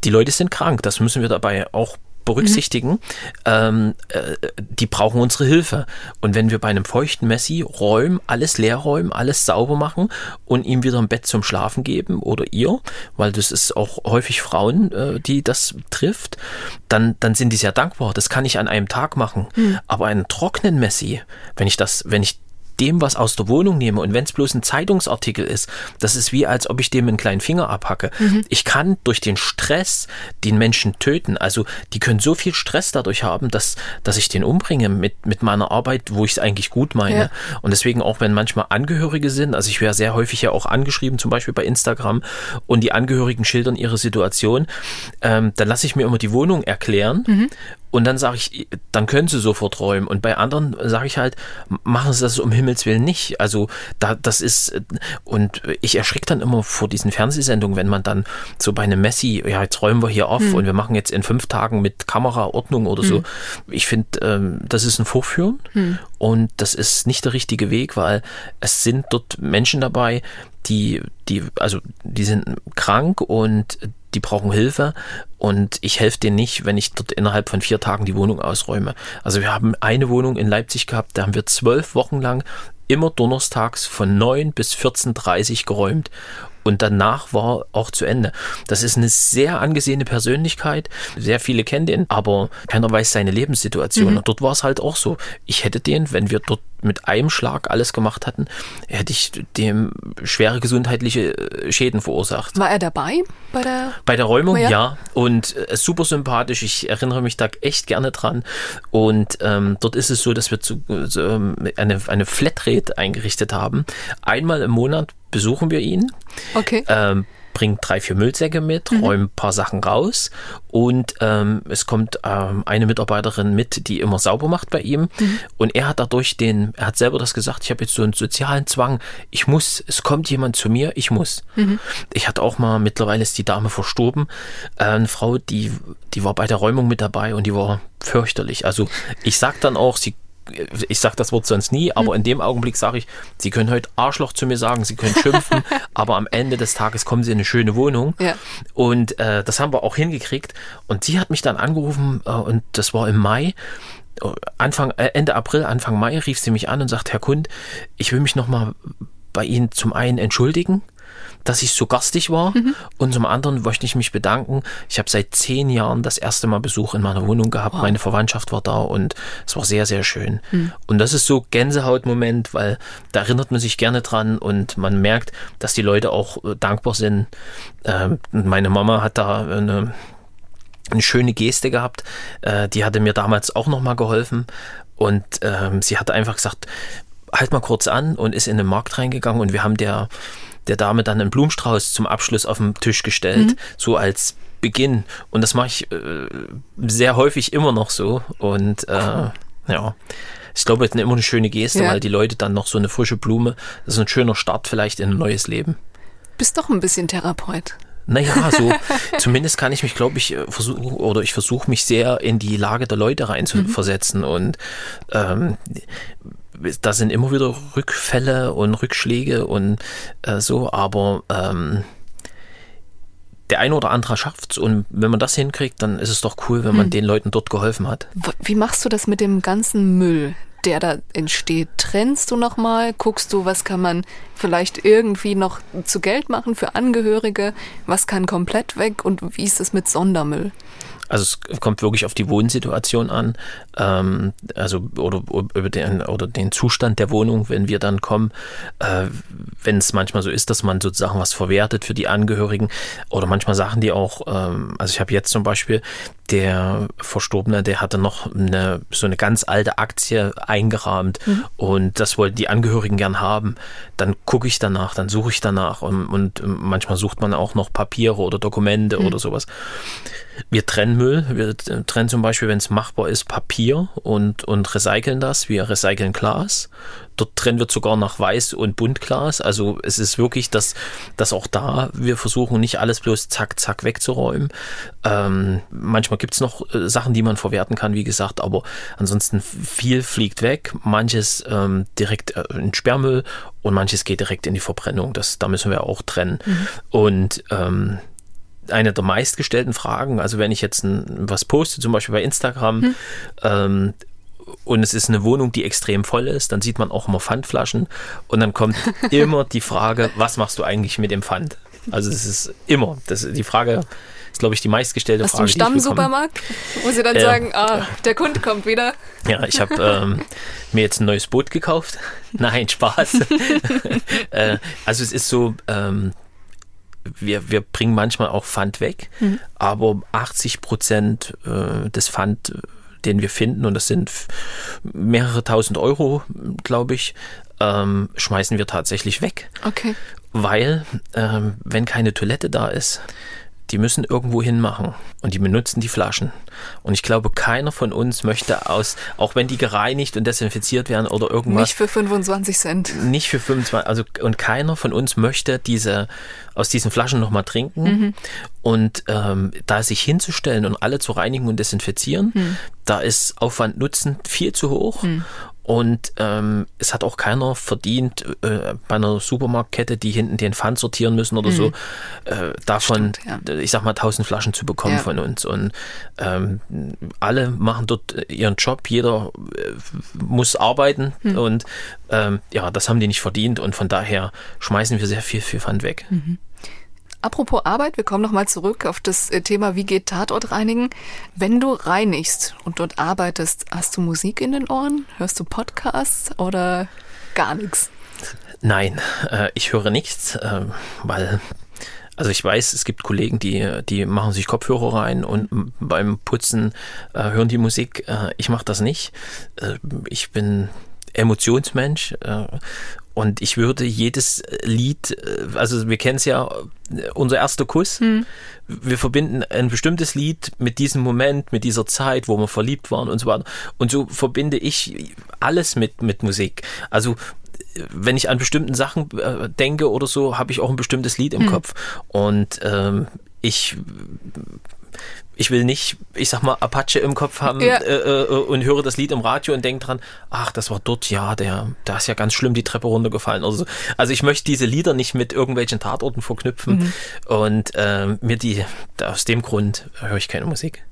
S2: die Leute sind krank, das müssen wir dabei auch berücksichtigen, mhm. ähm, äh, die brauchen unsere Hilfe. Und wenn wir bei einem feuchten Messi räumen, alles leer räumen, alles sauber machen und ihm wieder ein Bett zum Schlafen geben oder ihr, weil das ist auch häufig Frauen, äh, die das trifft, dann, dann sind die sehr dankbar. Das kann ich an einem Tag machen. Mhm. Aber einen trockenen Messi, wenn ich das, wenn ich dem was aus der Wohnung nehme und wenn es bloß ein Zeitungsartikel ist, das ist wie als ob ich dem einen kleinen Finger abhacke. Mhm. Ich kann durch den Stress den Menschen töten. Also die können so viel Stress dadurch haben, dass, dass ich den umbringe mit, mit meiner Arbeit, wo ich es eigentlich gut meine. Ja. Und deswegen auch, wenn manchmal Angehörige sind, also ich wäre sehr häufig ja auch angeschrieben, zum Beispiel bei Instagram, und die Angehörigen schildern ihre Situation, ähm, dann lasse ich mir immer die Wohnung erklären mhm. Und dann sage ich, dann können sie sofort räumen. Und bei anderen sage ich halt, machen sie das um Himmels Willen nicht. Also da, das ist, und ich erschrecke dann immer vor diesen Fernsehsendungen, wenn man dann so bei einem Messi, ja, jetzt räumen wir hier auf hm. und wir machen jetzt in fünf Tagen mit Kamera Ordnung oder hm. so. Ich finde, ähm, das ist ein Vorführen hm. und das ist nicht der richtige Weg, weil es sind dort Menschen dabei, die, die, also die sind krank und die brauchen Hilfe und ich helfe denen nicht, wenn ich dort innerhalb von vier Tagen die Wohnung ausräume. Also wir haben eine Wohnung in Leipzig gehabt, da haben wir zwölf Wochen lang immer donnerstags von 9 bis 14.30 geräumt und danach war auch zu Ende. Das ist eine sehr angesehene Persönlichkeit. Sehr viele kennen den, aber keiner weiß seine Lebenssituation. Mhm. Und dort war es halt auch so. Ich hätte den, wenn wir dort mit einem Schlag alles gemacht hatten, hätte ich dem schwere gesundheitliche äh, Schäden verursacht.
S1: War er dabei bei der,
S2: bei der Räumung? Ja. ja. Und äh, super sympathisch. Ich erinnere mich da echt gerne dran. Und ähm, dort ist es so, dass wir zu, ähm, eine, eine Flatrate eingerichtet haben. Einmal im Monat besuchen wir ihn.
S1: Okay.
S2: Ähm, bringt drei, vier Müllsäcke mit, mhm. räumt ein paar Sachen raus und ähm, es kommt ähm, eine Mitarbeiterin mit, die immer sauber macht bei ihm mhm. und er hat dadurch den, er hat selber das gesagt, ich habe jetzt so einen sozialen Zwang, ich muss, es kommt jemand zu mir, ich muss. Mhm. Ich hatte auch mal, mittlerweile ist die Dame verstorben, äh, eine Frau, die, die war bei der Räumung mit dabei und die war fürchterlich. Also ich sag dann auch, sie ich sage das Wort sonst nie, aber hm. in dem Augenblick sage ich, Sie können heute Arschloch zu mir sagen, Sie können schimpfen, aber am Ende des Tages kommen Sie in eine schöne Wohnung. Ja. Und äh, das haben wir auch hingekriegt. Und sie hat mich dann angerufen äh, und das war im Mai. Anfang, äh, Ende April, Anfang Mai rief sie mich an und sagt, Herr Kund, ich will mich nochmal bei Ihnen zum einen entschuldigen dass ich so garstig war. Mhm. Und zum anderen möchte ich mich bedanken. Ich habe seit zehn Jahren das erste Mal Besuch in meiner Wohnung gehabt. Wow. Meine Verwandtschaft war da und es war sehr, sehr schön. Mhm. Und das ist so Gänsehautmoment, weil da erinnert man sich gerne dran und man merkt, dass die Leute auch äh, dankbar sind. Ähm, meine Mama hat da eine eine schöne Geste gehabt. Äh, die hatte mir damals auch nochmal geholfen. Und ähm, sie hat einfach gesagt, halt mal kurz an und ist in den Markt reingegangen und wir haben der der Dame dann einen Blumenstrauß zum Abschluss auf den Tisch gestellt, mhm. so als Beginn. Und das mache ich äh, sehr häufig immer noch so. Und äh, ja, ich glaube, es ist immer eine schöne Geste, ja. weil die Leute dann noch so eine frische Blume, das ist ein schöner Start vielleicht in ein neues Leben.
S1: Bist doch ein bisschen Therapeut.
S2: Naja, so zumindest kann ich mich, glaube ich, äh, versuchen oder ich versuche mich sehr in die Lage der Leute reinzuversetzen mhm. und ähm, da sind immer wieder Rückfälle und Rückschläge und äh, so, aber ähm, der eine oder andere schafft es und wenn man das hinkriegt, dann ist es doch cool, wenn man hm. den Leuten dort geholfen hat.
S1: Wie machst du das mit dem ganzen Müll, der da entsteht? Trennst du nochmal? Guckst du, was kann man vielleicht irgendwie noch zu Geld machen für Angehörige? Was kann komplett weg und wie ist es mit Sondermüll?
S2: Also es kommt wirklich auf die Wohnsituation an, ähm, also oder über den oder den Zustand der Wohnung, wenn wir dann kommen, äh, wenn es manchmal so ist, dass man sozusagen was verwertet für die Angehörigen oder manchmal Sachen, die auch, ähm, also ich habe jetzt zum Beispiel der Verstorbene, der hatte noch eine, so eine ganz alte Aktie eingerahmt mhm. und das wollten die Angehörigen gern haben. Dann gucke ich danach, dann suche ich danach und, und manchmal sucht man auch noch Papiere oder Dokumente mhm. oder sowas Wir trennen Müll. Wir trennen zum Beispiel, wenn es machbar ist, Papier und, und recyceln das. Wir recyceln Glas. Dort trennen wir sogar nach Weiß- und Buntglas. Also es ist wirklich, dass, dass auch da wir versuchen, nicht alles bloß zack, zack wegzuräumen. Ähm, manchmal gibt es noch äh, Sachen, die man verwerten kann, wie gesagt, aber ansonsten viel fliegt weg. Manches ähm, direkt äh, in Sperrmüll und manches geht direkt in die Verbrennung. Das, da müssen wir auch trennen. Mhm. Und ähm, eine der meistgestellten Fragen. Also wenn ich jetzt ein, was poste, zum Beispiel bei Instagram, hm. ähm, und es ist eine Wohnung, die extrem voll ist, dann sieht man auch immer Pfandflaschen und dann kommt immer die Frage, was machst du eigentlich mit dem Pfand? Also das ist immer, das die Frage ist, glaube ich, die meistgestellte
S1: Hast
S2: Frage.
S1: Du einen Stammsupermarkt, wo sie dann äh, sagen, ah, der Kunde kommt wieder?
S2: Ja, ich habe ähm, mir jetzt ein neues Boot gekauft. Nein, Spaß. äh, also es ist so, ähm, wir, wir bringen manchmal auch Pfand weg, mhm. aber 80 Prozent äh, des Pfand, den wir finden, und das sind mehrere tausend Euro, glaube ich, ähm, schmeißen wir tatsächlich weg.
S1: Okay.
S2: Weil, ähm, wenn keine Toilette da ist, die müssen irgendwo hinmachen und die benutzen die Flaschen. Und ich glaube, keiner von uns möchte aus, auch wenn die gereinigt und desinfiziert werden oder irgendwas.
S1: Nicht für 25 Cent.
S2: Nicht für 25, also und keiner von uns möchte diese aus diesen Flaschen nochmal trinken. Mhm. Und ähm, da sich hinzustellen und alle zu reinigen und desinfizieren, mhm. da ist Aufwand Nutzen viel zu hoch. Mhm. Und ähm, es hat auch keiner verdient, äh, bei einer Supermarktkette, die hinten den Pfand sortieren müssen oder mhm. so, äh, davon, Stimmt, ja. ich sag mal, tausend Flaschen zu bekommen ja. von uns. Und ähm, alle machen dort ihren Job, jeder äh, muss arbeiten mhm. und ähm, ja, das haben die nicht verdient und von daher schmeißen wir sehr viel, viel Pfand weg. Mhm.
S1: Apropos Arbeit, wir kommen nochmal zurück auf das äh, Thema, wie geht Tatort reinigen. Wenn du reinigst und dort arbeitest, hast du Musik in den Ohren? Hörst du Podcasts oder gar nichts?
S2: Nein, äh, ich höre nichts, äh, weil also ich weiß, es gibt Kollegen, die, die machen sich Kopfhörer rein und beim Putzen äh, hören die Musik. Äh, ich mache das nicht. Äh, ich bin Emotionsmensch äh, und ich würde jedes Lied, äh, also wir kennen es ja, äh, unser erster Kuss, hm. wir verbinden ein bestimmtes Lied mit diesem Moment, mit dieser Zeit, wo wir verliebt waren und so weiter. Und so verbinde ich alles mit, mit Musik. Also wenn ich an bestimmten Sachen äh, denke oder so, habe ich auch ein bestimmtes Lied im hm. Kopf. Und ähm, ich ich will nicht, ich sag mal, Apache im Kopf haben ja. äh, äh, und höre das Lied im Radio und denke dran, ach, das war dort, ja, der, da ist ja ganz schlimm die Treppe runtergefallen. Also, also ich möchte diese Lieder nicht mit irgendwelchen Tatorten verknüpfen mhm. und äh, mir die, aus dem Grund höre ich keine Musik.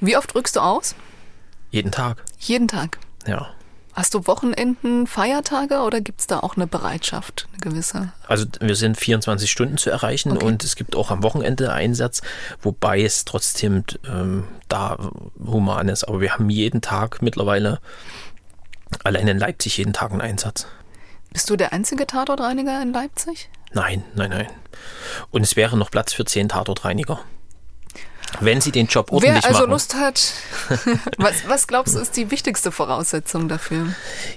S1: Wie oft rückst du aus?
S2: Jeden Tag.
S1: Jeden Tag?
S2: Ja.
S1: Hast du Wochenenden, Feiertage oder gibt es da auch eine Bereitschaft, eine gewisse?
S2: Also wir sind 24 Stunden zu erreichen okay. und es gibt auch am Wochenende Einsatz, wobei es trotzdem ähm, da human ist. Aber wir haben jeden Tag mittlerweile, allein in Leipzig, jeden Tag einen Einsatz.
S1: Bist du der einzige Tatortreiniger in Leipzig?
S2: Nein, nein, nein. Und es wäre noch Platz für zehn Tatortreiniger. Wenn sie den Job ordentlich
S1: Wer also
S2: machen.
S1: Lust hat, was, was glaubst du ist die wichtigste Voraussetzung dafür?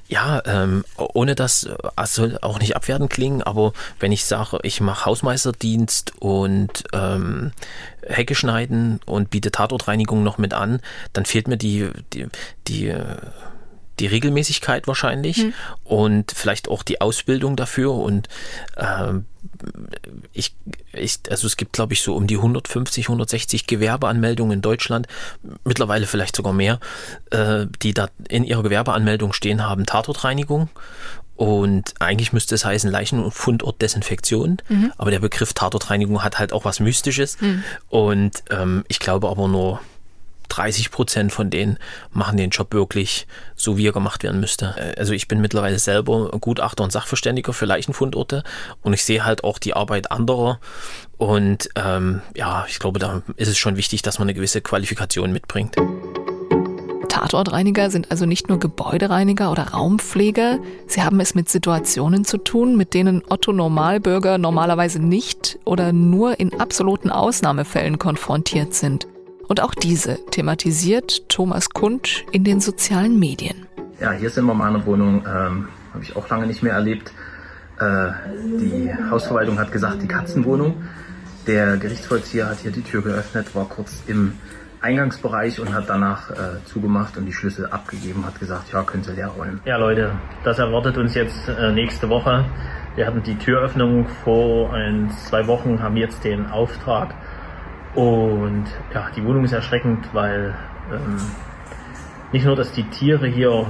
S2: Ja, ähm, ohne das soll auch nicht abwerten klingen, aber wenn ich sage, ich mache Hausmeisterdienst und ähm, Hecke schneiden und biete Tatortreinigung noch mit an, dann fehlt mir die, die, die die Regelmäßigkeit wahrscheinlich hm. und vielleicht auch die Ausbildung dafür und äh, ich, ich, also es gibt glaube ich so um die 150, 160 Gewerbeanmeldungen in Deutschland, mittlerweile vielleicht sogar mehr, äh, die da in ihrer Gewerbeanmeldung stehen haben Tatortreinigung und eigentlich müsste es heißen Leichen- und Fundortdesinfektion. Mhm. Aber der Begriff Tatortreinigung hat halt auch was Mystisches. Mhm. Und ähm, ich glaube aber nur 30 Prozent von denen machen den Job wirklich so, wie er gemacht werden müsste. Äh, also ich bin mittlerweile selber Gutachter und Sachverständiger für Leichenfundorte und ich sehe halt auch die Arbeit anderer. Und ähm, ja, ich glaube, da ist es schon wichtig, dass man eine gewisse Qualifikation mitbringt.
S1: Tatortreiniger sind also nicht nur Gebäudereiniger oder Raumpfleger, sie haben es mit Situationen zu tun, mit denen Otto Normalbürger normalerweise nicht oder nur in absoluten Ausnahmefällen konfrontiert sind. Und auch diese thematisiert Thomas Kund in den sozialen Medien.
S2: Ja, hier sind wir in meiner Wohnung, ähm, habe ich auch lange nicht mehr erlebt. Äh, die Hausverwaltung hat gesagt, die Katzenwohnung.
S6: Der Gerichtsvollzieher hat hier die Tür geöffnet, war kurz im Eingangsbereich und hat danach äh, zugemacht und die Schlüssel abgegeben, hat gesagt, ja, können Sie leer räumen.
S7: Ja, Leute, das erwartet uns jetzt äh, nächste Woche. Wir hatten die Türöffnung vor ein, zwei Wochen, haben jetzt den Auftrag. Und ja, die Wohnung ist erschreckend, weil ähm, nicht nur, dass die Tiere hier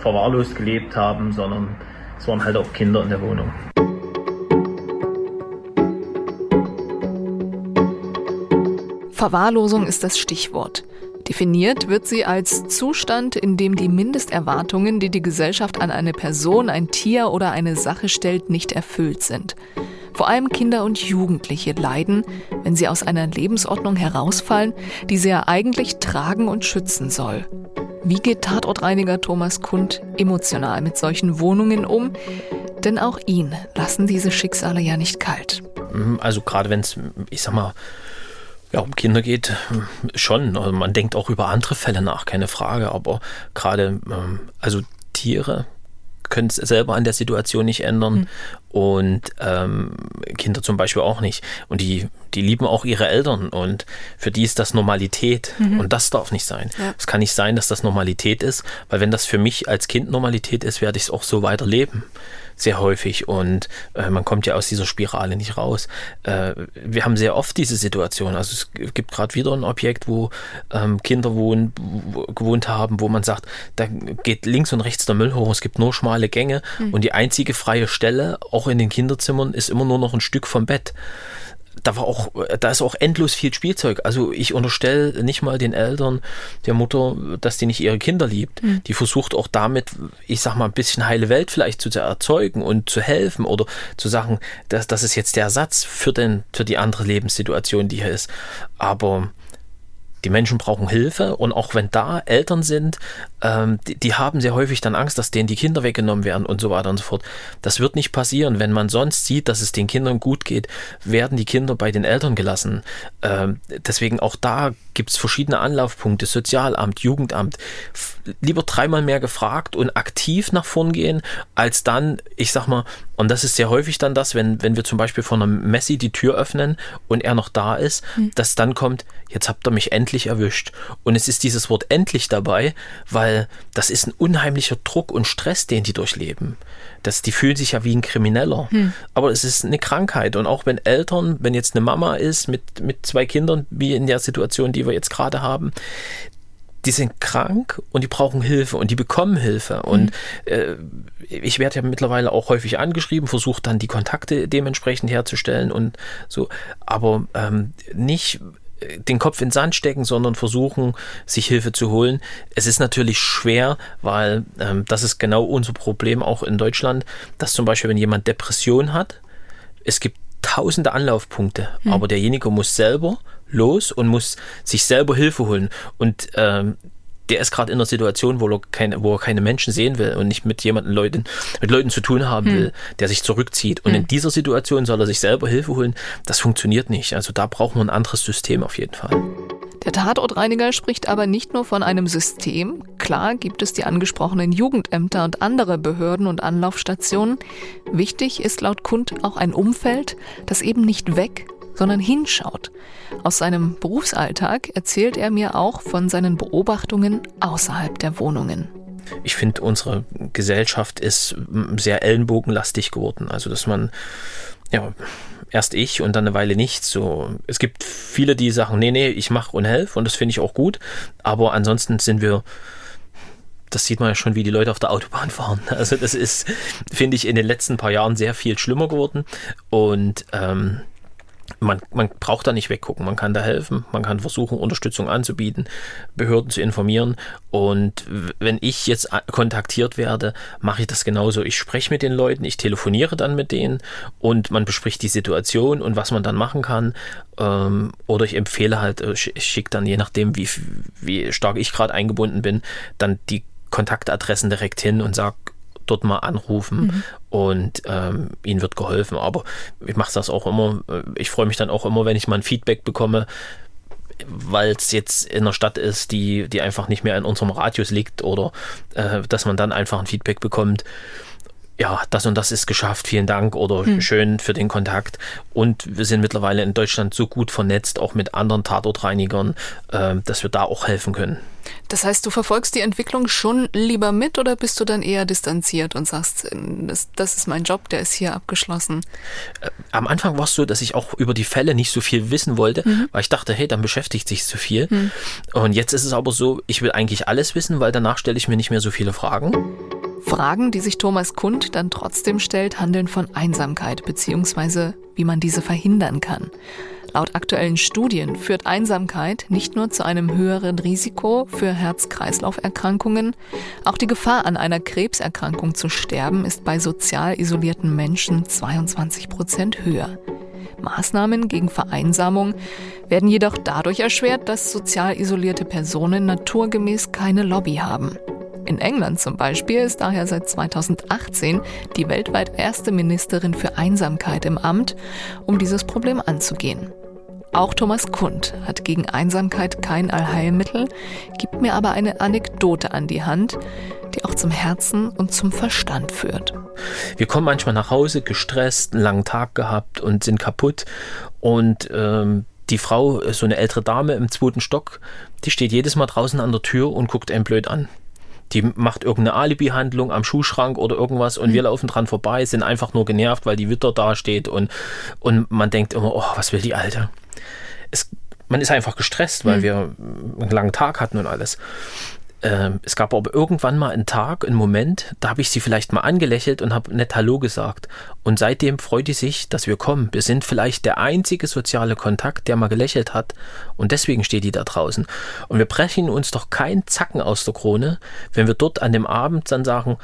S7: verwahrlost gelebt haben, sondern es waren halt auch Kinder in der Wohnung.
S1: Verwahrlosung ist das Stichwort. Definiert wird sie als Zustand, in dem die Mindesterwartungen, die die Gesellschaft an eine Person, ein Tier oder eine Sache stellt, nicht erfüllt sind. Vor allem Kinder und Jugendliche leiden, wenn sie aus einer Lebensordnung herausfallen, die sie ja eigentlich tragen und schützen soll. Wie geht Tatortreiniger Thomas Kund emotional mit solchen Wohnungen um? Denn auch ihn lassen diese Schicksale ja nicht kalt.
S2: Also gerade wenn es, ich sag mal, ja, um Kinder geht, schon. Also man denkt auch über andere Fälle nach, keine Frage. Aber gerade, ähm, also Tiere können es selber an der Situation nicht ändern mhm. und ähm, Kinder zum Beispiel auch nicht. Und die, die lieben auch ihre Eltern und für die ist das Normalität mhm. und das darf nicht sein. Ja. Es kann nicht sein, dass das Normalität ist, weil wenn das für mich als Kind Normalität ist, werde ich es auch so weiterleben sehr häufig und äh, man kommt ja aus dieser Spirale nicht raus. Äh, wir haben sehr oft diese Situation. Also es gibt gerade wieder ein Objekt, wo ähm, Kinder wohnen, wo, gewohnt haben, wo man sagt, da geht links und rechts der Müll hoch, es gibt nur schmale Gänge mhm. und die einzige freie Stelle, auch in den Kinderzimmern, ist immer nur noch ein Stück vom Bett da war auch, da ist auch endlos viel Spielzeug. Also ich unterstelle nicht mal den Eltern der Mutter, dass die nicht ihre Kinder liebt. Mhm. Die versucht auch damit, ich sag mal, ein bisschen heile Welt vielleicht zu erzeugen und zu helfen oder zu sagen, dass das ist jetzt der Ersatz für den, für die andere Lebenssituation, die hier ist. Aber die Menschen brauchen Hilfe und auch wenn da Eltern sind, ähm, die, die, haben sehr häufig dann Angst, dass denen die Kinder weggenommen werden und so weiter und so fort. Das wird nicht passieren. Wenn man sonst sieht, dass es den Kindern gut geht, werden die Kinder bei den Eltern gelassen. Ähm, deswegen auch da gibt es verschiedene Anlaufpunkte, Sozialamt, Jugendamt. Lieber dreimal mehr gefragt und aktiv nach vorn gehen, als dann, ich sag mal, und das ist sehr häufig dann das, wenn, wenn wir zum Beispiel von einem Messi die Tür öffnen und er noch da ist, mhm. dass dann kommt, jetzt habt ihr mich endlich erwischt. Und es ist dieses Wort endlich dabei, weil das ist ein unheimlicher Druck und Stress, den die durchleben. Das, die fühlen sich ja wie ein Krimineller. Hm. Aber es ist eine Krankheit. Und auch wenn Eltern, wenn jetzt eine Mama ist mit, mit zwei Kindern, wie in der Situation, die wir jetzt gerade haben, die sind krank und die brauchen Hilfe und die bekommen Hilfe. Und mhm. äh, ich werde ja mittlerweile auch häufig angeschrieben, versuche dann die Kontakte dementsprechend herzustellen und so, aber ähm, nicht den Kopf in den Sand stecken, sondern versuchen, sich Hilfe zu holen. Es ist natürlich schwer, weil ähm, das ist genau unser Problem auch in Deutschland, dass zum Beispiel, wenn jemand Depression hat, es gibt tausende Anlaufpunkte, mhm. aber derjenige muss selber los und muss sich selber Hilfe holen. Und ähm, der ist gerade in einer Situation, wo er, keine, wo er keine Menschen sehen will und nicht mit jemanden Leuten, mit Leuten zu tun haben hm. will, der sich zurückzieht. Und hm. in dieser Situation soll er sich selber Hilfe holen. Das funktioniert nicht. Also da brauchen wir ein anderes System auf jeden Fall.
S1: Der Tatortreiniger spricht aber nicht nur von einem System. Klar gibt es die angesprochenen Jugendämter und andere Behörden und Anlaufstationen. Wichtig ist laut Kund auch ein Umfeld, das eben nicht weg, sondern hinschaut. Aus seinem Berufsalltag erzählt er mir auch von seinen Beobachtungen außerhalb der Wohnungen.
S2: Ich finde, unsere Gesellschaft ist sehr ellenbogenlastig geworden. Also, dass man, ja, erst ich und dann eine Weile nichts. So, es gibt viele, die sagen, nee, nee, ich mache und helfe und das finde ich auch gut. Aber ansonsten sind wir das sieht man ja schon, wie die Leute auf der Autobahn fahren. Also das ist, finde ich, in den letzten paar Jahren sehr viel schlimmer geworden. Und ähm, man, man braucht da nicht weggucken, man kann da helfen, man kann versuchen, Unterstützung anzubieten, Behörden zu informieren. Und wenn ich jetzt kontaktiert werde, mache ich das genauso. Ich spreche mit den Leuten, ich telefoniere dann mit denen und man bespricht die Situation und was man dann machen kann. Ähm, oder ich empfehle halt, äh, ich schicke dann, je nachdem, wie, wie stark ich gerade eingebunden bin, dann die Kontaktadressen direkt hin und sage, dort mal anrufen mhm. und ähm, ihnen wird geholfen. Aber ich mache das auch immer. Äh, ich freue mich dann auch immer, wenn ich mal ein Feedback bekomme, weil es jetzt in einer Stadt ist, die, die einfach nicht mehr in unserem Radius liegt oder äh, dass man dann einfach ein Feedback bekommt. ja, das und das ist geschafft, vielen Dank oder hm. schön für den Kontakt. Und wir sind mittlerweile in Deutschland so gut vernetzt, auch mit anderen Tatortreinigern, äh, dass wir da auch helfen können.
S1: Das heißt, du verfolgst die Entwicklung schon lieber mit oder bist du dann eher distanziert und sagst, das, das ist mein Job, der ist hier abgeschlossen?
S2: Äh, am Anfang war es so, dass ich auch über die Fälle nicht so viel wissen wollte, mhm. weil ich dachte, hey, dann beschäftigt sich zu viel. Mhm. Und jetzt ist es aber so, ich will eigentlich alles wissen, weil danach stelle ich mir nicht mehr so viele Fragen.
S1: Fragen, die sich Thomas Kund dann trotzdem stellt, handeln von Einsamkeit bzw. wie man diese verhindern kann. Laut aktuellen Studien führt Einsamkeit nicht nur zu einem höheren Risiko für Herz-Kreislauf-Erkrankungen, auch die Gefahr an einer Krebserkrankung zu sterben ist bei sozial isolierten Menschen 22 Prozent höher. Maßnahmen gegen Vereinsamung werden jedoch dadurch erschwert, dass sozial isolierte Personen naturgemäß keine Lobby haben. In England zum Beispiel ist daher seit 2018 die weltweit erste Ministerin für Einsamkeit im Amt, um dieses Problem anzugehen. Auch Thomas Kund hat gegen Einsamkeit kein Allheilmittel, gibt mir aber eine Anekdote an die Hand, die auch zum Herzen und zum Verstand führt.
S2: Wir kommen manchmal nach Hause gestresst, einen langen Tag gehabt und sind kaputt und ähm, die Frau, so eine ältere Dame im zweiten Stock, die steht jedes Mal draußen an der Tür und guckt einen blöd an die macht irgendeine Alibi-Handlung am Schuhschrank oder irgendwas und mhm. wir laufen dran vorbei, sind einfach nur genervt, weil die Witter da steht und, und man denkt immer, oh, was will die Alte? Es, man ist einfach gestresst, weil mhm. wir einen langen Tag hatten und alles. Ähm, es gab aber irgendwann mal einen Tag, einen Moment, da habe ich sie vielleicht mal angelächelt und habe nett Hallo gesagt. Und seitdem freut sie sich, dass wir kommen. Wir sind vielleicht der einzige soziale Kontakt, der mal gelächelt hat. Und deswegen steht die da draußen. Und wir brechen uns doch keinen Zacken aus der Krone, wenn wir dort an dem Abend dann sagen,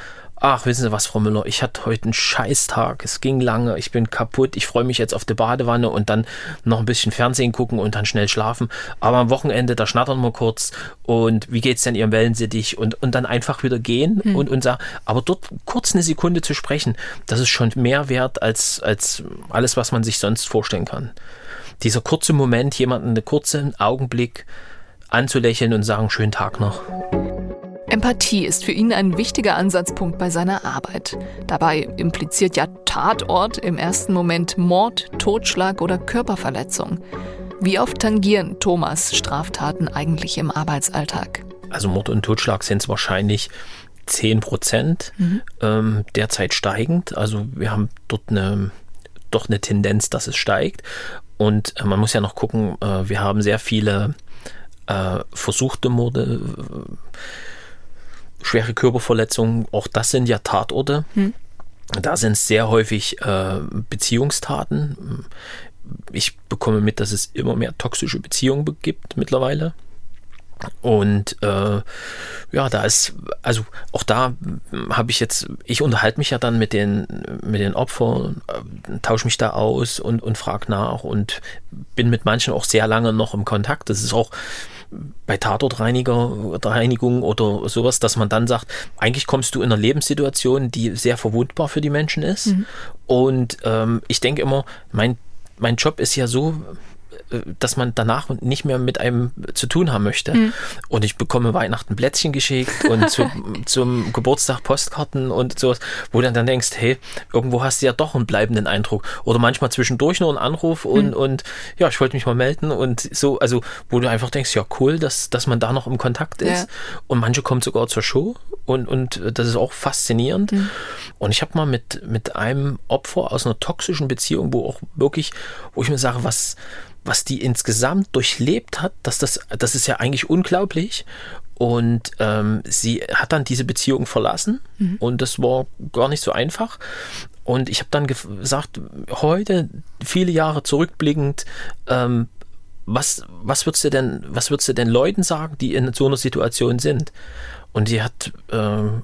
S2: Ach, wissen Sie was, Frau Müller, ich hatte heute einen Scheißtag. Es ging lange, ich bin kaputt. Ich freue mich jetzt auf die Badewanne und dann noch ein bisschen Fernsehen gucken und dann schnell schlafen. Aber am Wochenende, da schnattern wir kurz und wie geht's denn Ihrem Wellensittich? Und, und dann einfach wieder gehen hm. und, und sagen, aber dort kurz eine Sekunde zu sprechen, das ist schon mehr wert als, als alles, was man sich sonst vorstellen kann. Dieser kurze Moment, jemanden einen kurzen Augenblick anzulächeln und sagen, schönen Tag noch.
S1: Empathie ist für ihn ein wichtiger Ansatzpunkt bei seiner Arbeit. Dabei impliziert ja Tatort im ersten Moment Mord, Totschlag oder Körperverletzung. Wie oft tangieren Thomas Straftaten eigentlich im Arbeitsalltag?
S2: Also Mord und Totschlag sind es wahrscheinlich 10 Prozent, mhm. ähm, derzeit steigend. Also wir haben dort eine, doch eine Tendenz, dass es steigt. Und äh, man muss ja noch gucken, äh, wir haben sehr viele äh, versuchte Morde. Äh, schwere Körperverletzungen, auch das sind ja Tatorte. Hm. Da sind es sehr häufig äh, Beziehungstaten. Ich bekomme mit, dass es immer mehr toxische Beziehungen gibt mittlerweile. Und äh, ja, da ist, also auch da habe ich jetzt, ich unterhalte mich ja dann mit den, mit den Opfern, äh, tausche mich da aus und, und frage nach und bin mit manchen auch sehr lange noch im Kontakt. Das ist auch bei Tatortreinigung oder sowas, dass man dann sagt, eigentlich kommst du in einer Lebenssituation, die sehr verwundbar für die Menschen ist. Mhm. Und ähm, ich denke immer, mein, mein Job ist ja so dass man danach nicht mehr mit einem zu tun haben möchte. Mhm. Und ich bekomme Weihnachten Plätzchen geschickt und zu, zum Geburtstag Postkarten und sowas, wo du dann denkst, hey, irgendwo hast du ja doch einen bleibenden Eindruck. Oder manchmal zwischendurch nur einen Anruf und, mhm. und ja, ich wollte mich mal melden und so, also wo du einfach denkst, ja cool, dass, dass man da noch im Kontakt ist. Ja. Und manche kommen sogar zur Show und, und das ist auch faszinierend. Mhm. Und ich habe mal mit, mit einem Opfer aus einer toxischen Beziehung, wo auch wirklich, wo ich mir sage, was, was die insgesamt durchlebt hat, dass das, das ist ja eigentlich unglaublich. Und ähm, sie hat dann diese Beziehung verlassen mhm. und das war gar nicht so einfach. Und ich habe dann gesagt, heute, viele Jahre zurückblickend, ähm, was, was würdest du denn, was würdest du denn Leuten sagen, die in so einer Situation sind? Und sie hat ähm,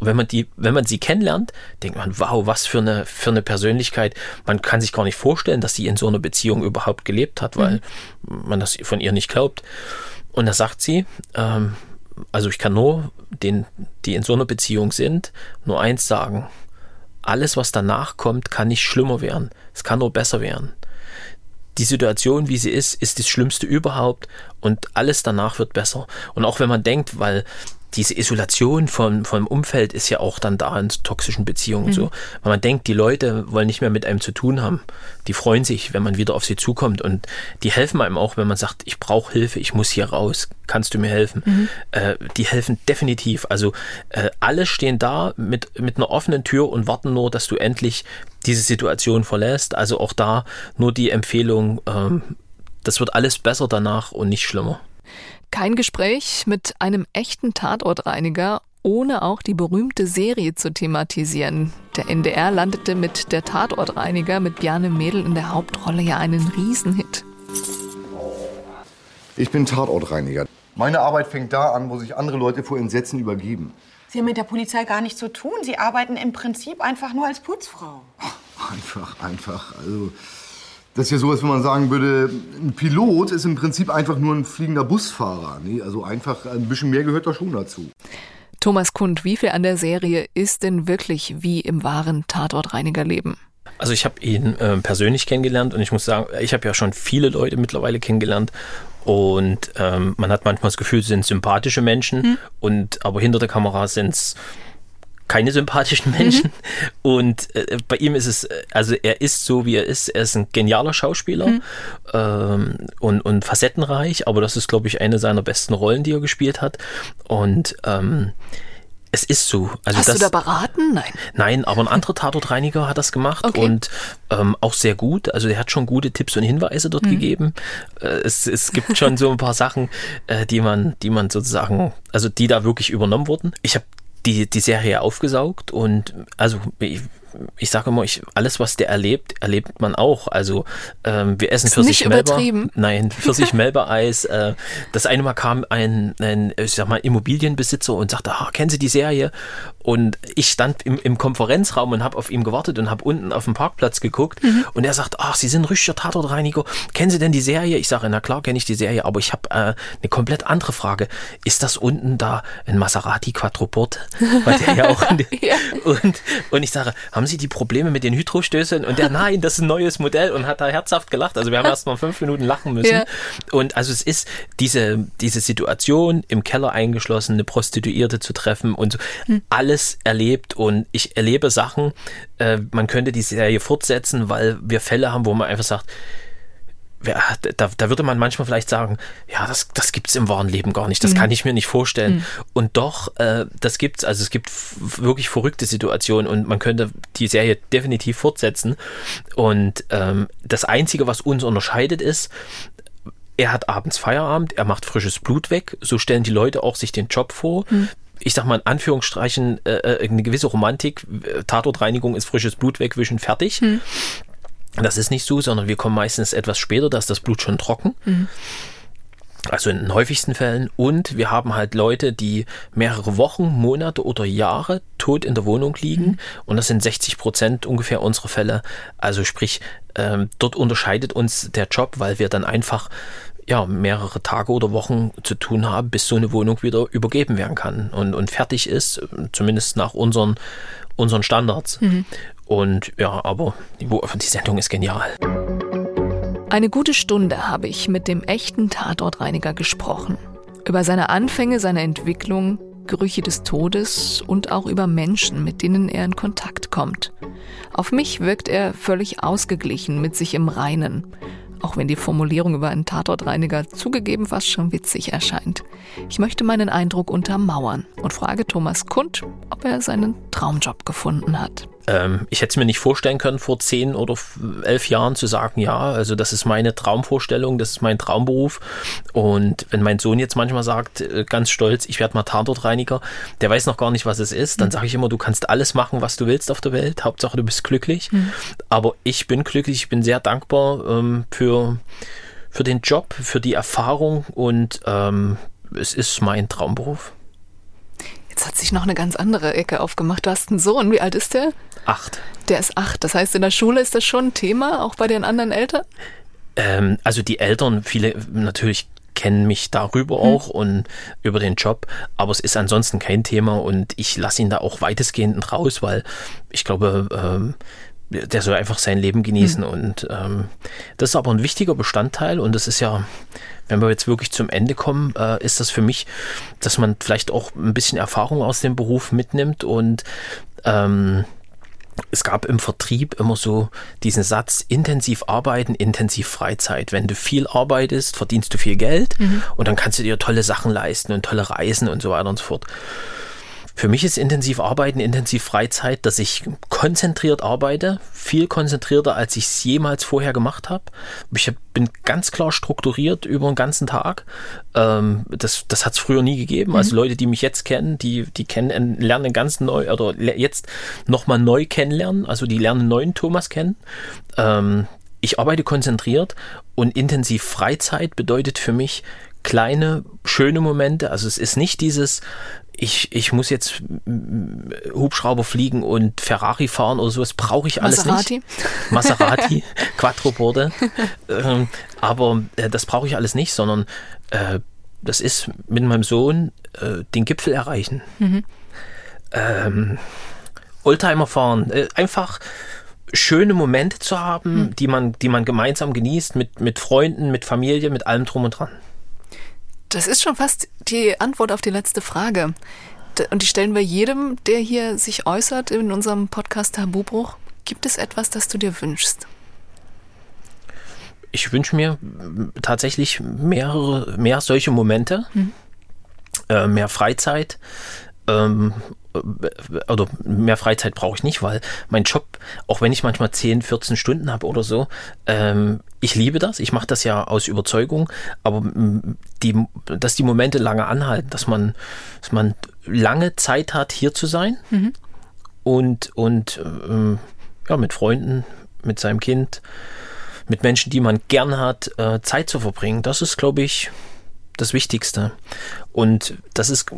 S2: wenn man die, wenn man sie kennenlernt, denkt man, wow, was für eine, für eine Persönlichkeit. Man kann sich gar nicht vorstellen, dass sie in so einer Beziehung überhaupt gelebt hat, weil mhm. man das von ihr nicht glaubt. Und da sagt sie, ähm, also ich kann nur den, die in so einer Beziehung sind, nur eins sagen. Alles, was danach kommt, kann nicht schlimmer werden. Es kann nur besser werden. Die Situation, wie sie ist, ist das Schlimmste überhaupt und alles danach wird besser. Und auch wenn man denkt, weil diese Isolation vom, vom Umfeld ist ja auch dann da in toxischen Beziehungen mhm. so. Weil man denkt, die Leute wollen nicht mehr mit einem zu tun haben. Die freuen sich, wenn man wieder auf sie zukommt und die helfen einem auch, wenn man sagt, ich brauche Hilfe, ich muss hier raus, kannst du mir helfen? Mhm. Äh, die helfen definitiv. Also äh, alle stehen da mit, mit einer offenen Tür und warten nur, dass du endlich diese Situation verlässt. Also auch da nur die Empfehlung, ähm, das wird alles besser danach und nicht schlimmer.
S1: Kein Gespräch mit einem echten Tatortreiniger, ohne auch die berühmte Serie zu thematisieren. Der NDR landete mit der Tatortreiniger mit Bjarne Mädel in der Hauptrolle ja einen Riesenhit.
S8: Ich bin Tatortreiniger. Meine Arbeit fängt da an, wo sich andere Leute vor Entsetzen übergeben.
S9: Sie haben mit der Polizei gar nichts zu tun. Sie arbeiten im Prinzip einfach nur als Putzfrau.
S8: Ach, einfach, einfach. Also, das ist ja so, als wenn man sagen würde, ein Pilot ist im Prinzip einfach nur ein fliegender Busfahrer. Nee, also einfach ein bisschen mehr gehört da schon dazu.
S1: Thomas Kund, wie viel an der Serie ist denn wirklich wie im wahren Tatortreinigerleben?
S2: Also ich habe ihn äh, persönlich kennengelernt und ich muss sagen, ich habe ja schon viele Leute mittlerweile kennengelernt und ähm, man hat manchmal das Gefühl, sie sind sympathische Menschen hm. und aber hinter der Kamera sind es keine sympathischen Menschen. Mhm. Und äh, bei ihm ist es, äh, also er ist so, wie er ist. Er ist ein genialer Schauspieler mhm. ähm, und, und facettenreich, aber das ist, glaube ich, eine seiner besten Rollen, die er gespielt hat. Und ähm, es ist so.
S1: Also Hast das, du da beraten? Nein.
S2: Nein, aber ein anderer Tatortreiniger hat das gemacht okay. und ähm, auch sehr gut. Also er hat schon gute Tipps und Hinweise dort mhm. gegeben. Äh, es, es gibt schon so ein paar Sachen, äh, die man, die man sozusagen, also die da wirklich übernommen wurden. Ich habe die, die Serie aufgesaugt und also ich, ich sage immer, ich, alles, was der erlebt, erlebt man auch. Also ähm, wir essen für sich Melba. Nein, für sich Melba-Eis. Äh, das eine Mal kam ein, ein, ich sag mal, Immobilienbesitzer und sagte, ah, kennen Sie die Serie? Und ich stand im, im Konferenzraum und habe auf ihn gewartet und habe unten auf dem Parkplatz geguckt. Mhm. Und er sagt, ach, Sie sind richtiger Tatortreiniger. Kennen Sie denn die Serie? Ich sage, na klar, kenne ich die Serie, aber ich habe äh, eine komplett andere Frage. Ist das unten da ein Maserati Quattroporte? Weil der ja auch ja. und, und ich sage, haben Sie die Probleme mit den Hydrostößeln? Und der, nein, das ist ein neues Modell und hat da herzhaft gelacht. Also wir haben erst mal fünf Minuten lachen müssen. Ja. Und also es ist diese, diese Situation, im Keller eingeschlossen, eine Prostituierte zu treffen und so. Hm. Alles erlebt und ich erlebe Sachen. Äh, man könnte die Serie fortsetzen, weil wir Fälle haben, wo man einfach sagt, da, da würde man manchmal vielleicht sagen, ja, das, das gibt es im wahren Leben gar nicht, das mhm. kann ich mir nicht vorstellen. Mhm. Und doch, äh, das es. also es gibt wirklich verrückte Situationen und man könnte die Serie definitiv fortsetzen. Und ähm, das Einzige, was uns unterscheidet, ist, er hat abends Feierabend, er macht frisches Blut weg, so stellen die Leute auch sich den Job vor. Mhm ich sag mal in Anführungsstrichen, äh, äh, eine gewisse Romantik. Tatortreinigung ist frisches Blut wegwischen, fertig. Mhm. Das ist nicht so, sondern wir kommen meistens etwas später, da ist das Blut schon trocken. Mhm. Also in den häufigsten Fällen. Und wir haben halt Leute, die mehrere Wochen, Monate oder Jahre tot in der Wohnung liegen. Mhm. Und das sind 60 Prozent ungefähr unserer Fälle. Also sprich, ähm, dort unterscheidet uns der Job, weil wir dann einfach ja, mehrere Tage oder Wochen zu tun haben, bis so eine Wohnung wieder übergeben werden kann und, und fertig ist, zumindest nach unseren, unseren Standards. Mhm. Und ja, aber die, die Sendung ist genial.
S1: Eine gute Stunde habe ich mit dem echten Tatortreiniger gesprochen. Über seine Anfänge, seine Entwicklung, Gerüche des Todes und auch über Menschen, mit denen er in Kontakt kommt. Auf mich wirkt er völlig ausgeglichen, mit sich im Reinen auch wenn die Formulierung über einen Tatortreiniger zugegeben fast schon witzig erscheint. Ich möchte meinen Eindruck untermauern und frage Thomas Kund, ob er seinen Traumjob gefunden hat.
S2: Ähm, ich hätte es mir nicht vorstellen können, vor zehn oder elf Jahren zu sagen, ja, also das ist meine Traumvorstellung, das ist mein Traumberuf. Und wenn mein Sohn jetzt manchmal sagt, äh, ganz stolz, ich werde mal Tatortreiniger, der weiß noch gar nicht, was es ist, dann mhm. sage ich immer, du kannst alles machen, was du willst auf der Welt. Hauptsache, du bist glücklich. Mhm. Aber ich bin glücklich, ich bin sehr dankbar ähm, für, für den Job, für die Erfahrung und ähm, es ist mein Traumberuf.
S1: Jetzt hat sich noch eine ganz andere Ecke aufgemacht. Du hast einen Sohn. Wie alt ist der?
S2: Acht.
S1: Der ist acht. Das heißt, in der Schule ist das schon ein Thema, auch bei den anderen Eltern?
S2: Ähm, also die Eltern, viele natürlich kennen mich darüber hm. auch und über den Job, aber es ist ansonsten kein Thema und ich lasse ihn da auch weitestgehend raus, weil ich glaube, ähm, der soll einfach sein Leben genießen. Mhm. Und ähm, das ist aber ein wichtiger Bestandteil und das ist ja, wenn wir jetzt wirklich zum Ende kommen, äh, ist das für mich, dass man vielleicht auch ein bisschen Erfahrung aus dem Beruf mitnimmt und ähm, es gab im Vertrieb immer so diesen Satz, intensiv arbeiten, intensiv Freizeit. Wenn du viel arbeitest, verdienst du viel Geld mhm. und dann kannst du dir tolle Sachen leisten und tolle Reisen und so weiter und so fort. Für mich ist intensiv Arbeiten, intensiv Freizeit, dass ich konzentriert arbeite, viel konzentrierter, als ich es jemals vorher gemacht habe. Ich bin ganz klar strukturiert über den ganzen Tag. Ähm, das das hat es früher nie gegeben. Also mhm. Leute, die mich jetzt kennen, die, die kennen, lernen ganz neu oder jetzt nochmal neu kennenlernen. Also die lernen neuen Thomas kennen. Ähm, ich arbeite konzentriert und intensiv Freizeit bedeutet für mich kleine, schöne Momente. Also es ist nicht dieses, ich, ich muss jetzt Hubschrauber fliegen und Ferrari fahren oder sowas, brauche ich alles Maserati. nicht. Maserati, Quattroporte. ähm, aber äh, das brauche ich alles nicht, sondern äh, das ist mit meinem Sohn äh, den Gipfel erreichen. Mhm. Ähm, Oldtimer fahren, äh, einfach schöne Momente zu haben, mhm. die man, die man gemeinsam genießt mit, mit Freunden, mit Familie, mit allem drum und dran.
S1: Das ist schon fast die Antwort auf die letzte Frage. Und die stellen wir jedem, der hier sich äußert in unserem Podcast Tabubruch. Gibt es etwas, das du dir wünschst?
S2: Ich wünsche mir tatsächlich mehrere, mehr solche Momente, mhm. äh, mehr Freizeit, ähm, oder mehr Freizeit brauche ich nicht, weil mein Job, auch wenn ich manchmal 10, 14 Stunden habe oder so, ähm, ich liebe das. Ich mache das ja aus Überzeugung, aber die, dass die Momente lange anhalten, dass man, dass man lange Zeit hat, hier zu sein mhm. und, und ähm, ja, mit Freunden, mit seinem Kind, mit Menschen, die man gern hat, äh, Zeit zu verbringen. Das ist, glaube ich, das Wichtigste. Und das ist,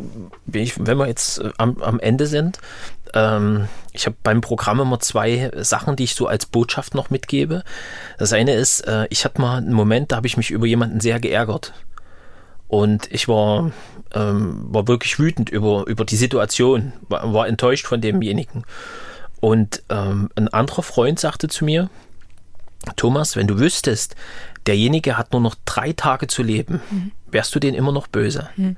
S2: wenn wir jetzt äh, am, am Ende sind, ähm, ich habe beim Programm immer zwei Sachen, die ich so als Botschaft noch mitgebe. Das eine ist, äh, ich hatte mal einen Moment, da habe ich mich über jemanden sehr geärgert. Und ich war, ähm, war wirklich wütend über, über die Situation, war, war enttäuscht von demjenigen. Und ähm, ein anderer Freund sagte zu mir, Thomas, wenn du wüsstest, derjenige hat nur noch drei Tage zu leben, mhm. wärst du den immer noch böse. Mhm.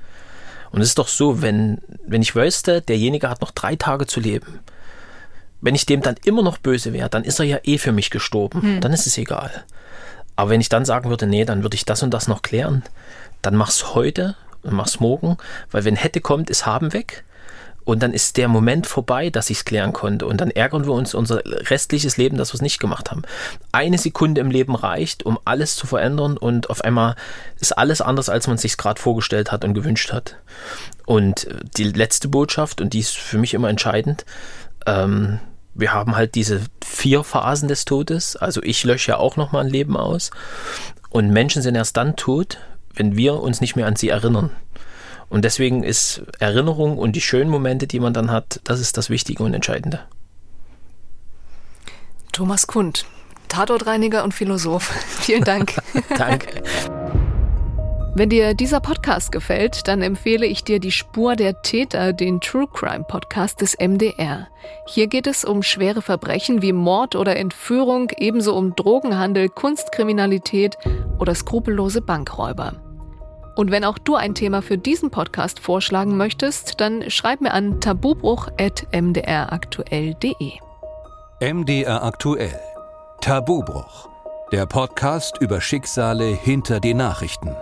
S2: Und es ist doch so, wenn, wenn ich wüsste, derjenige hat noch drei Tage zu leben, wenn ich dem dann immer noch böse wäre, dann ist er ja eh für mich gestorben. Mhm. Dann ist es egal. Aber wenn ich dann sagen würde, nee, dann würde ich das und das noch klären, dann mach's heute und mach's morgen, weil wenn hätte kommt, ist haben weg. Und dann ist der Moment vorbei, dass ich es klären konnte. Und dann ärgern wir uns unser restliches Leben, dass wir es nicht gemacht haben. Eine Sekunde im Leben reicht, um alles zu verändern. Und auf einmal ist alles anders, als man sich gerade vorgestellt hat und gewünscht hat. Und die letzte Botschaft, und die ist für mich immer entscheidend, ähm, wir haben halt diese vier Phasen des Todes. Also ich lösche ja auch nochmal ein Leben aus. Und Menschen sind erst dann tot, wenn wir uns nicht mehr an sie erinnern. Und deswegen ist Erinnerung und die schönen Momente, die man dann hat, das ist das Wichtige und Entscheidende.
S1: Thomas Kund, Tatortreiniger und Philosoph. Vielen Dank.
S2: Danke.
S1: Wenn dir dieser Podcast gefällt, dann empfehle ich dir die Spur der Täter, den True Crime Podcast des MDR. Hier geht es um schwere Verbrechen wie Mord oder Entführung, ebenso um Drogenhandel, Kunstkriminalität oder skrupellose Bankräuber. Und wenn auch du ein Thema für diesen Podcast vorschlagen möchtest, dann schreib mir an tabubruch.mdraktuell.de.
S3: MDR aktuell. Tabubruch. Der Podcast über Schicksale hinter den Nachrichten.